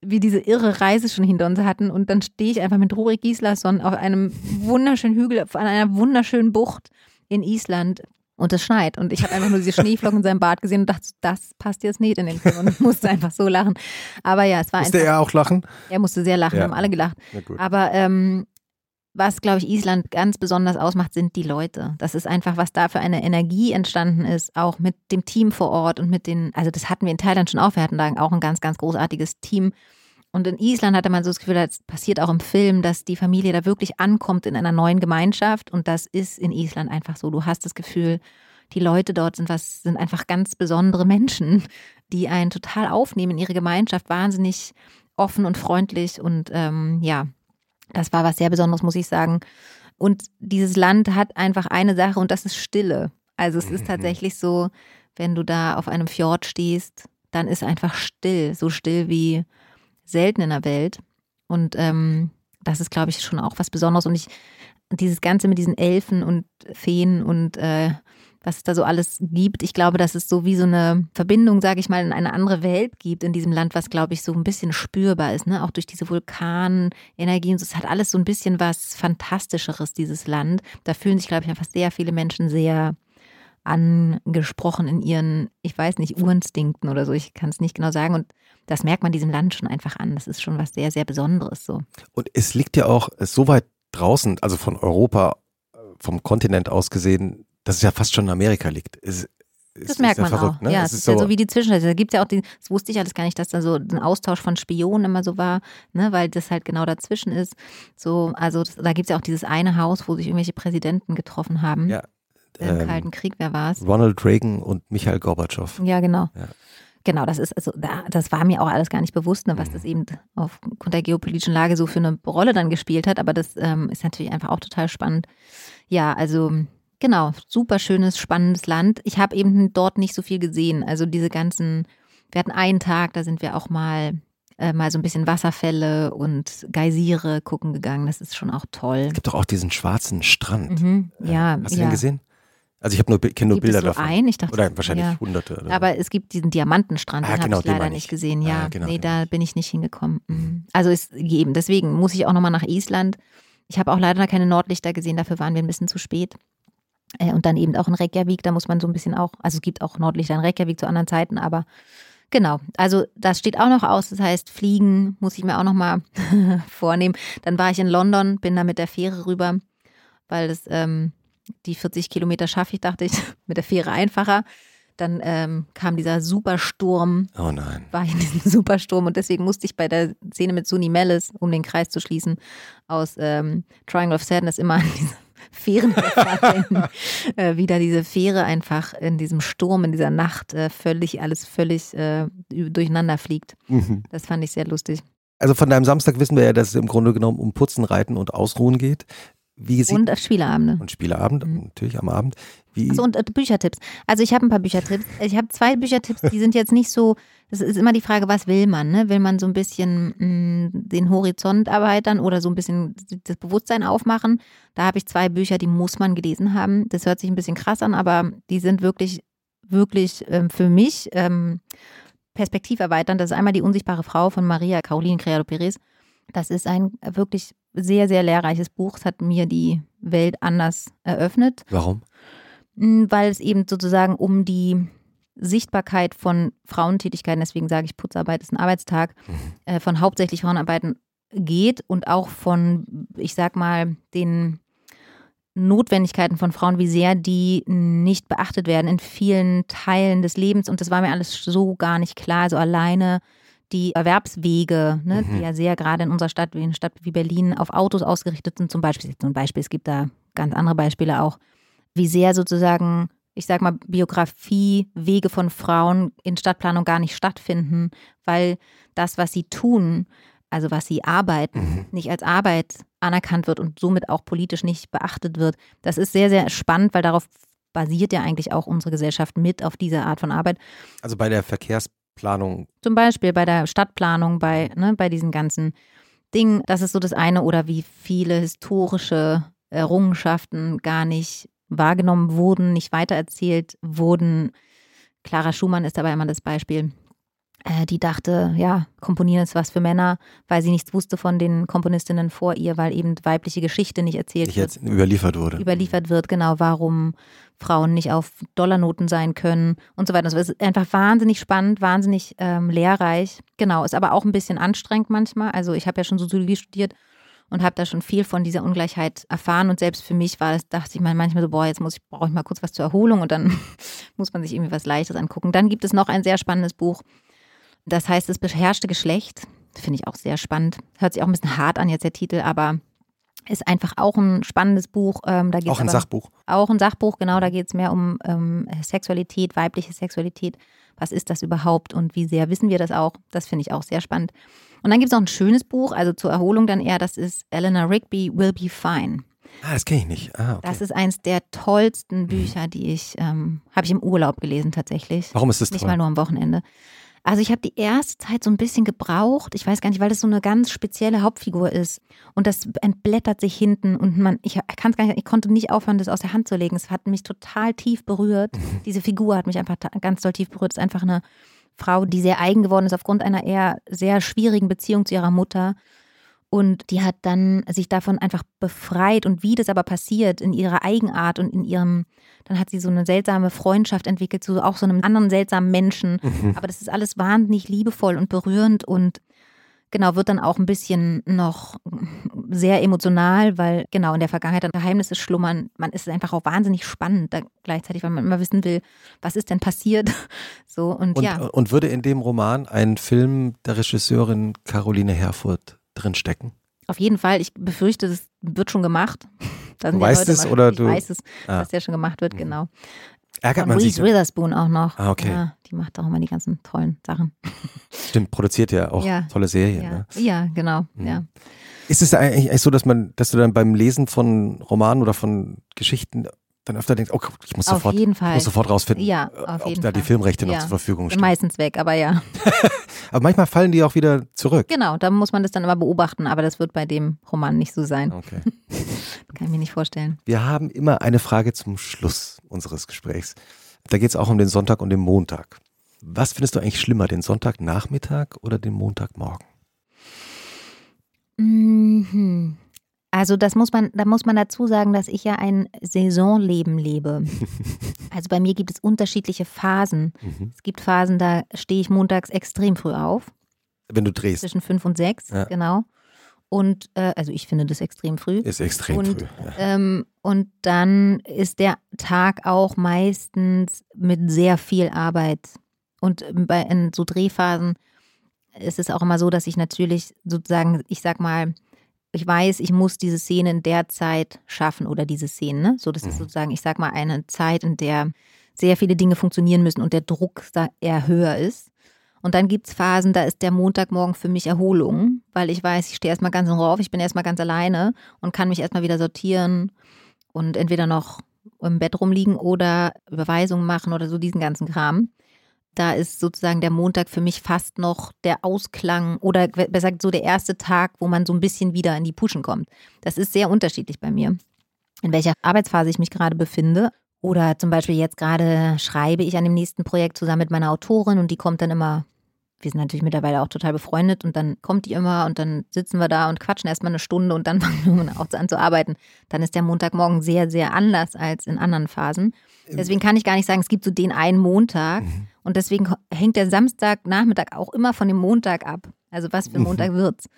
wir diese irre Reise schon hinter uns hatten und dann stehe ich einfach mit Rurik Gislason auf einem wunderschönen Hügel, auf einer wunderschönen Bucht in Island und es schneit und ich habe einfach nur diese Schneeflocken in seinem Bart gesehen und dachte, das passt jetzt nicht in den Film und musste einfach so lachen. Aber ja, es war Musste einfach, er auch lachen? er musste sehr lachen, Ja. haben alle gelacht. Aber ähm, was, glaube ich, Island ganz besonders ausmacht, sind die Leute. Das ist einfach, was da für eine Energie entstanden ist, auch mit dem Team vor Ort und mit den, also das hatten wir in Thailand schon auch, wir hatten da auch ein ganz, ganz großartiges Team. Und in Island hatte man so das Gefühl, das passiert auch im Film, dass die Familie da wirklich ankommt in einer neuen Gemeinschaft. Und das ist in Island einfach so. Du hast das Gefühl, die Leute dort sind was, sind einfach ganz besondere Menschen, die einen total aufnehmen in ihre Gemeinschaft, wahnsinnig offen und freundlich und ähm, ja, das war was sehr Besonderes, muss ich sagen. Und dieses Land hat einfach eine Sache und das ist Stille. Also es ist Mhm. tatsächlich so, wenn du da auf einem Fjord stehst, dann ist einfach still, so still wie selten in der Welt. Und ähm, das ist, glaube ich, schon auch was Besonderes. Und ich, dieses Ganze mit diesen Elfen und Feen und äh, was es da so alles gibt. Ich glaube, dass es so wie so eine Verbindung, sage ich mal, in eine andere Welt gibt in diesem Land, was, glaube ich, so ein bisschen spürbar ist, ne? Auch durch diese Vulkanenergie und so. Es hat alles so ein bisschen was Fantastischeres, dieses Land. Da fühlen sich, glaube ich, einfach sehr viele Menschen sehr angesprochen in ihren, ich weiß nicht, Urinstinkten oder so. Ich kann es nicht genau sagen. Und das merkt man diesem Land schon einfach an. Das ist schon was sehr, sehr Besonderes so. Und es liegt ja auch so weit draußen, also von Europa, vom Kontinent aus gesehen, dass es ja fast schon in Amerika liegt. Es, Das merkt ja man verrückt, auch. Ne? Ja, es es ist ja so wie die Zwischenstädte. Da gibt es ja auch die, das wusste ich alles gar nicht, dass da so ein Austausch von Spionen immer so war, ne, weil das halt genau dazwischen ist. So, also das, da gibt es ja auch dieses eine Haus, wo sich irgendwelche Präsidenten getroffen haben. Ja, Im ähm, Kalten Krieg, wer war es? Ronald Reagan und Michael Gorbatschow. Ja, genau. Ja. Genau, das ist also, da, das war mir auch alles gar nicht bewusst, ne, was Mhm. das eben aufgrund der geopolitischen Lage so für eine Rolle dann gespielt hat. Aber das ähm, ist natürlich einfach auch total spannend. Ja, also genau, super schönes, spannendes Land. Ich habe eben dort nicht so viel gesehen. Also diese ganzen, wir hatten einen Tag, da sind wir auch mal äh, mal so ein bisschen Wasserfälle und Geysire gucken gegangen. Das ist schon auch toll. Es gibt doch auch diesen schwarzen Strand. Mhm, ja, Hast du ja. den gesehen? Also ich habe nur kenne nur Gibt Bilder es so davon. einen? Ich dachte, Oder wahrscheinlich ja. hunderte. Oder so. Aber es gibt diesen Diamantenstrand, Ah, den genau, habe ich leider nicht gesehen. Ja, Ah, genau, nee, da bin ich nicht hingekommen. Mhm. Also ist gegeben. Deswegen muss ich auch nochmal nach Island. Ich habe auch leider keine Nordlichter gesehen, dafür waren wir ein bisschen zu spät. Äh, Und dann eben auch in Reykjavik, da muss man so ein bisschen auch, also es gibt auch Nordlichter in Reykjavik zu anderen Zeiten, aber genau, also das steht auch noch aus, das heißt, fliegen muss ich mir auch nochmal vornehmen. Dann war ich in London, bin da mit der Fähre rüber, weil das, ähm, die 40 Kilometer schaffe ich, dachte ich, mit der Fähre einfacher. Dann ähm, kam dieser Supersturm, oh nein. war ich in diesem Supersturm und deswegen musste ich bei der Szene mit Suni Mellis, um den Kreis zu schließen, aus ähm, Triangle of Sadness immer an diese denken. Äh, wie da diese Fähre einfach in diesem Sturm, in dieser Nacht äh, völlig, alles völlig äh, durcheinander fliegt. Mhm. Das fand ich sehr lustig. Also von deinem Samstag wissen wir ja, dass es im Grunde genommen um Putzen, Reiten und Ausruhen geht. Wie sieht Und Spieleabende. und Spieleabend, Mhm. natürlich am Abend. Wie, Achso, und äh, Büchertipps. Also ich habe ein paar Büchertipps. Ich habe zwei Büchertipps, die sind jetzt nicht so, es ist immer die Frage, was will man? Ne? Will man so ein bisschen mh, den Horizont erweitern oder so ein bisschen das Bewusstsein aufmachen? Da habe ich zwei Bücher, die muss man gelesen haben. Das hört sich ein bisschen krass an, aber die sind wirklich, wirklich ähm, für mich ähm, perspektiverweiternd. Das ist einmal die unsichtbare Frau von Maria Caroline Criado Perez. Das ist ein wirklich sehr, sehr lehrreiches Buch. Es hat mir die Welt anders eröffnet. warum? Mm, weil es eben sozusagen um die Sichtbarkeit von Frauentätigkeiten, deswegen sage ich, Putzarbeit ist ein Arbeitstag, äh, von hauptsächlich Frauenarbeiten geht und auch von, ich sag mal, den Notwendigkeiten von Frauen, wie sehr die nicht beachtet werden in vielen Teilen des Lebens. Und das war mir alles so gar nicht klar. Also alleine die Erwerbswege, ne, Mhm. die ja sehr gerade in unserer Stadt, wie in einer Stadt wie Berlin, auf Autos ausgerichtet sind, zum Beispiel, zum Beispiel, es gibt da ganz andere Beispiele auch, wie sehr sozusagen, ich sag mal, Biografie, Wege von Frauen in Stadtplanung gar nicht stattfinden, weil das, was sie tun, also was sie arbeiten, Mhm. nicht als Arbeit anerkannt wird und somit auch politisch nicht beachtet wird. Das ist sehr, sehr spannend, weil darauf basiert ja eigentlich auch unsere Gesellschaft mit auf diese Art von Arbeit. Also bei der Verkehrsplanung. Zum Beispiel bei der Stadtplanung, bei, ne, bei diesen ganzen Dingen. Das ist so das eine. Oder wie viele historische Errungenschaften gar nicht wahrgenommen wurden, nicht weitererzählt wurden. Clara Schumann ist dabei immer das Beispiel. Äh, die dachte, ja, Komponieren ist was für Männer, weil sie nichts wusste von den Komponistinnen vor ihr, weil eben weibliche Geschichte nicht erzählt nicht wird überliefert wurde. überliefert wird, genau, warum Frauen nicht auf Dollarnoten sein können und so weiter. Also es ist einfach wahnsinnig spannend, wahnsinnig ähm, lehrreich. Genau, ist aber auch ein bisschen anstrengend manchmal. Also ich habe ja schon Soziologie studiert und habe da schon viel von dieser Ungleichheit erfahren und selbst für mich war das, dachte ich mal manchmal so, boah, jetzt muss ich, brauche ich mal kurz was zur Erholung und dann muss man sich irgendwie was Leichtes angucken. Dann gibt es noch ein sehr spannendes Buch, das heißt Das beherrschte Geschlecht. Finde ich auch sehr spannend. Hört sich auch ein bisschen hart an jetzt der Titel, aber ist einfach auch ein spannendes Buch. Ähm, da geht's Auch ein aber, Sachbuch. Auch ein Sachbuch, genau, da geht es mehr um ähm, Sexualität, weibliche Sexualität. Was ist das überhaupt und wie sehr wissen wir das auch? Das finde ich auch sehr spannend. Und dann gibt es noch ein schönes Buch, also zur Erholung dann eher, das ist Eleanor Rigby Will Be Fine. Ah, das kenne ich nicht. Ah, okay. Das ist eins der tollsten Bücher, die ich, ähm, habe ich im Urlaub gelesen tatsächlich. Warum ist das Nicht toll? mal nur am Wochenende. Also ich habe die erste Zeit so ein bisschen gebraucht. Ich weiß gar nicht, weil das so eine ganz spezielle Hauptfigur ist. Und das entblättert sich hinten und man, ich kann es gar nicht, ich konnte nicht aufhören, das aus der Hand zu legen. Es hat mich total tief berührt. Diese Figur hat mich einfach ganz doll tief berührt. Es ist einfach eine Frau, die sehr eigen geworden ist aufgrund einer eher sehr schwierigen Beziehung zu ihrer Mutter. Und die hat dann sich davon einfach befreit. Und wie das aber passiert, in ihrer Eigenart und in ihrem, dann hat sie so eine seltsame Freundschaft entwickelt zu auch so einem anderen seltsamen Menschen. Mhm. Aber das ist alles wahnsinnig liebevoll und berührend und genau, wird dann auch ein bisschen noch sehr emotional, weil genau in der Vergangenheit dann Geheimnisse schlummern. Man ist einfach auch wahnsinnig spannend da gleichzeitig, weil man immer wissen will, was ist denn passiert. So und, Und, ja. und würde in dem Roman ein Film der Regisseurin Caroline Herfurth drinstecken? Auf jeden Fall, ich befürchte, das wird schon gemacht. Du weißt es oder ich du- weiß es, Ah. dass der schon gemacht wird, Mhm. genau. Ärgert man sich? Reese Witherspoon auch noch. Ah, okay. Ja, die macht auch immer die ganzen tollen Sachen. Stimmt, produziert ja auch Ja. tolle Serien. Ja, Ne? ja genau. Mhm. Ja. Ist es eigentlich eigentlich so, dass man, dass du dann beim Lesen von Romanen oder von Geschichten dann öfter denkst, oh, ich muss Auf sofort, jeden Fall. muss sofort rausfinden, Ja, äh, auf ob da die Fall. Filmrechte noch Ja. zur Verfügung stehen. meistens weg, aber ja. Aber manchmal fallen die auch wieder zurück. Genau, da muss man das dann immer beobachten, aber das wird bei dem Roman nicht so sein. Okay. Kann ich mir nicht vorstellen. Wir haben immer eine Frage zum Schluss unseres Gesprächs. Da geht es auch um den Sonntag und den Montag. Was findest du eigentlich schlimmer, den Sonntagnachmittag oder den Montagmorgen? Mhm. Also das muss man, da muss man dazu sagen, dass ich ja ein Saisonleben lebe. Also bei mir gibt es unterschiedliche Phasen. Mhm. Es gibt Phasen, da stehe ich montags extrem früh auf, Wenn du drehst, zwischen fünf und sechs, Ja. genau. Und äh, also ich finde das extrem früh. ist extrem Und, früh. Ja. Ähm, und dann ist der Tag auch meistens mit sehr viel Arbeit. Und bei in so Drehphasen ist es auch immer so, dass ich natürlich sozusagen, ich sag mal, ich weiß, ich muss diese Szene in der Zeit schaffen oder diese Szene. Ne? So, das ist sozusagen, ich sag mal, eine Zeit, in der sehr viele Dinge funktionieren müssen und der Druck da eher höher ist. Und dann gibt es Phasen, da ist der Montagmorgen für mich Erholung, weil ich weiß, ich stehe erstmal ganz in Ruhe auf, ich bin erstmal ganz alleine und kann mich erstmal wieder sortieren und entweder noch im Bett rumliegen oder Überweisungen machen oder so diesen ganzen Kram. Da ist sozusagen der Montag für mich fast noch der Ausklang oder besser gesagt so der erste Tag, wo man so ein bisschen wieder in die Puschen kommt. Das ist sehr unterschiedlich bei mir, in welcher Arbeitsphase ich mich gerade befinde. Oder zum Beispiel jetzt gerade schreibe ich an dem nächsten Projekt zusammen mit meiner Autorin und die kommt dann immer, wir sind natürlich mittlerweile auch total befreundet und dann kommt die immer und dann sitzen wir da und quatschen erstmal eine Stunde und dann fangen wir auch an zu arbeiten. Dann ist der Montagmorgen sehr, sehr anders als in anderen Phasen. Deswegen kann ich gar nicht sagen, es gibt so den einen Montag mhm. und deswegen hängt der Samstagnachmittag auch immer von dem Montag ab. Also was für mhm. Montag wird's.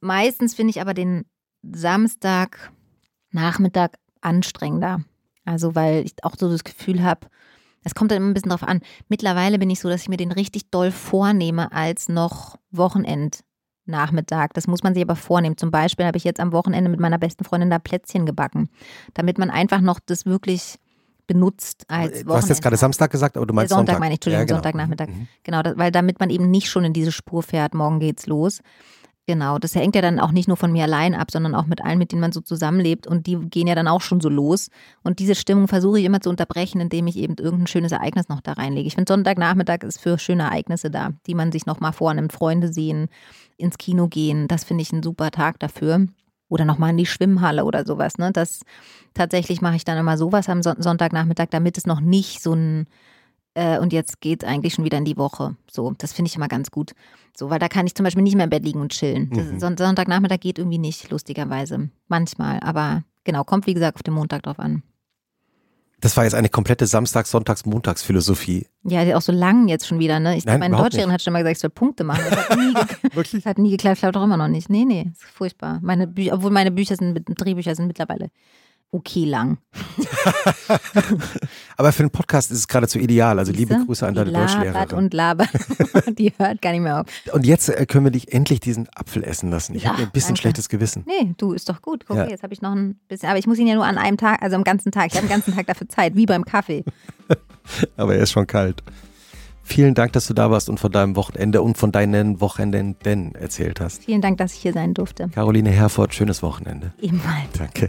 Meistens finde ich aber den Samstagnachmittag anstrengender. Also weil ich auch so das Gefühl habe, es kommt dann immer ein bisschen drauf an. Mittlerweile bin ich so, dass ich mir den richtig doll vornehme als noch Wochenendnachmittag. Das muss man sich aber vornehmen. Zum Beispiel habe ich jetzt am Wochenende mit meiner besten Freundin da Plätzchen gebacken, damit man einfach noch das wirklich benutzt als Wochenend. Du hast jetzt gerade Samstag gesagt, aber du meinst Sonntag. Sonntag meine ich, Entschuldigung, ja, genau. Sonntagnachmittag. Mhm. Genau, weil damit man eben nicht schon in diese Spur fährt, morgen geht's los. Genau, das hängt ja dann auch nicht nur von mir allein ab, sondern auch mit allen, mit denen man so zusammenlebt. Und die gehen ja dann auch schon so los. Und diese Stimmung versuche ich immer zu unterbrechen, indem ich eben irgendein schönes Ereignis noch da reinlege. Ich finde, Sonntagnachmittag ist für schöne Ereignisse da, die man sich nochmal vornimmt. Freunde sehen, ins Kino gehen. Das finde ich ein super Tag dafür. Oder nochmal in die Schwimmhalle oder sowas. Ne? Das tatsächlich mache ich dann immer sowas am Sonntagnachmittag, damit es noch nicht so ein äh, und jetzt geht eigentlich schon wieder in die Woche. So, das finde ich immer ganz gut. So, weil da kann ich zum Beispiel nicht mehr im Bett liegen und chillen. Mhm. Sonntagnachmittag geht irgendwie nicht, lustigerweise. Manchmal. Aber genau, kommt wie gesagt auf den Montag drauf an. Das war jetzt eine komplette Samstags-, Sonntags-, Montags-Philosophie. Ja, auch so lang jetzt schon wieder, ne? Ich Nein, meine Deutschlehrerin hat schon mal gesagt, ich soll Punkte machen. Das hat nie, Wirklich? Das hat nie geklappt, ich glaube doch immer noch nicht. Nee, nee, ist furchtbar. Meine obwohl meine Bücher sind, Drehbücher sind mittlerweile okay lang. Aber für einen Podcast ist es geradezu ideal. Also liebe Grüße an deine Deutschlehrerin. und labert. Die hört gar nicht mehr auf. Und jetzt äh, können wir dich endlich diesen Apfel essen lassen. Ich ja, habe ein bisschen danke. schlechtes Gewissen. Nee, du, ist doch gut. Guck, ja. jetzt habe ich noch ein bisschen. Aber ich muss ihn ja nur an einem Tag, also am ganzen Tag. Ich habe den ganzen Tag dafür Zeit, wie beim Kaffee. Aber er ist schon kalt. Vielen Dank, dass du da warst und von deinem Wochenende und von deinen Wochenenden erzählt hast. Vielen Dank, dass ich hier sein durfte. Caroline Herford, schönes Wochenende. Ebenfalls. Danke.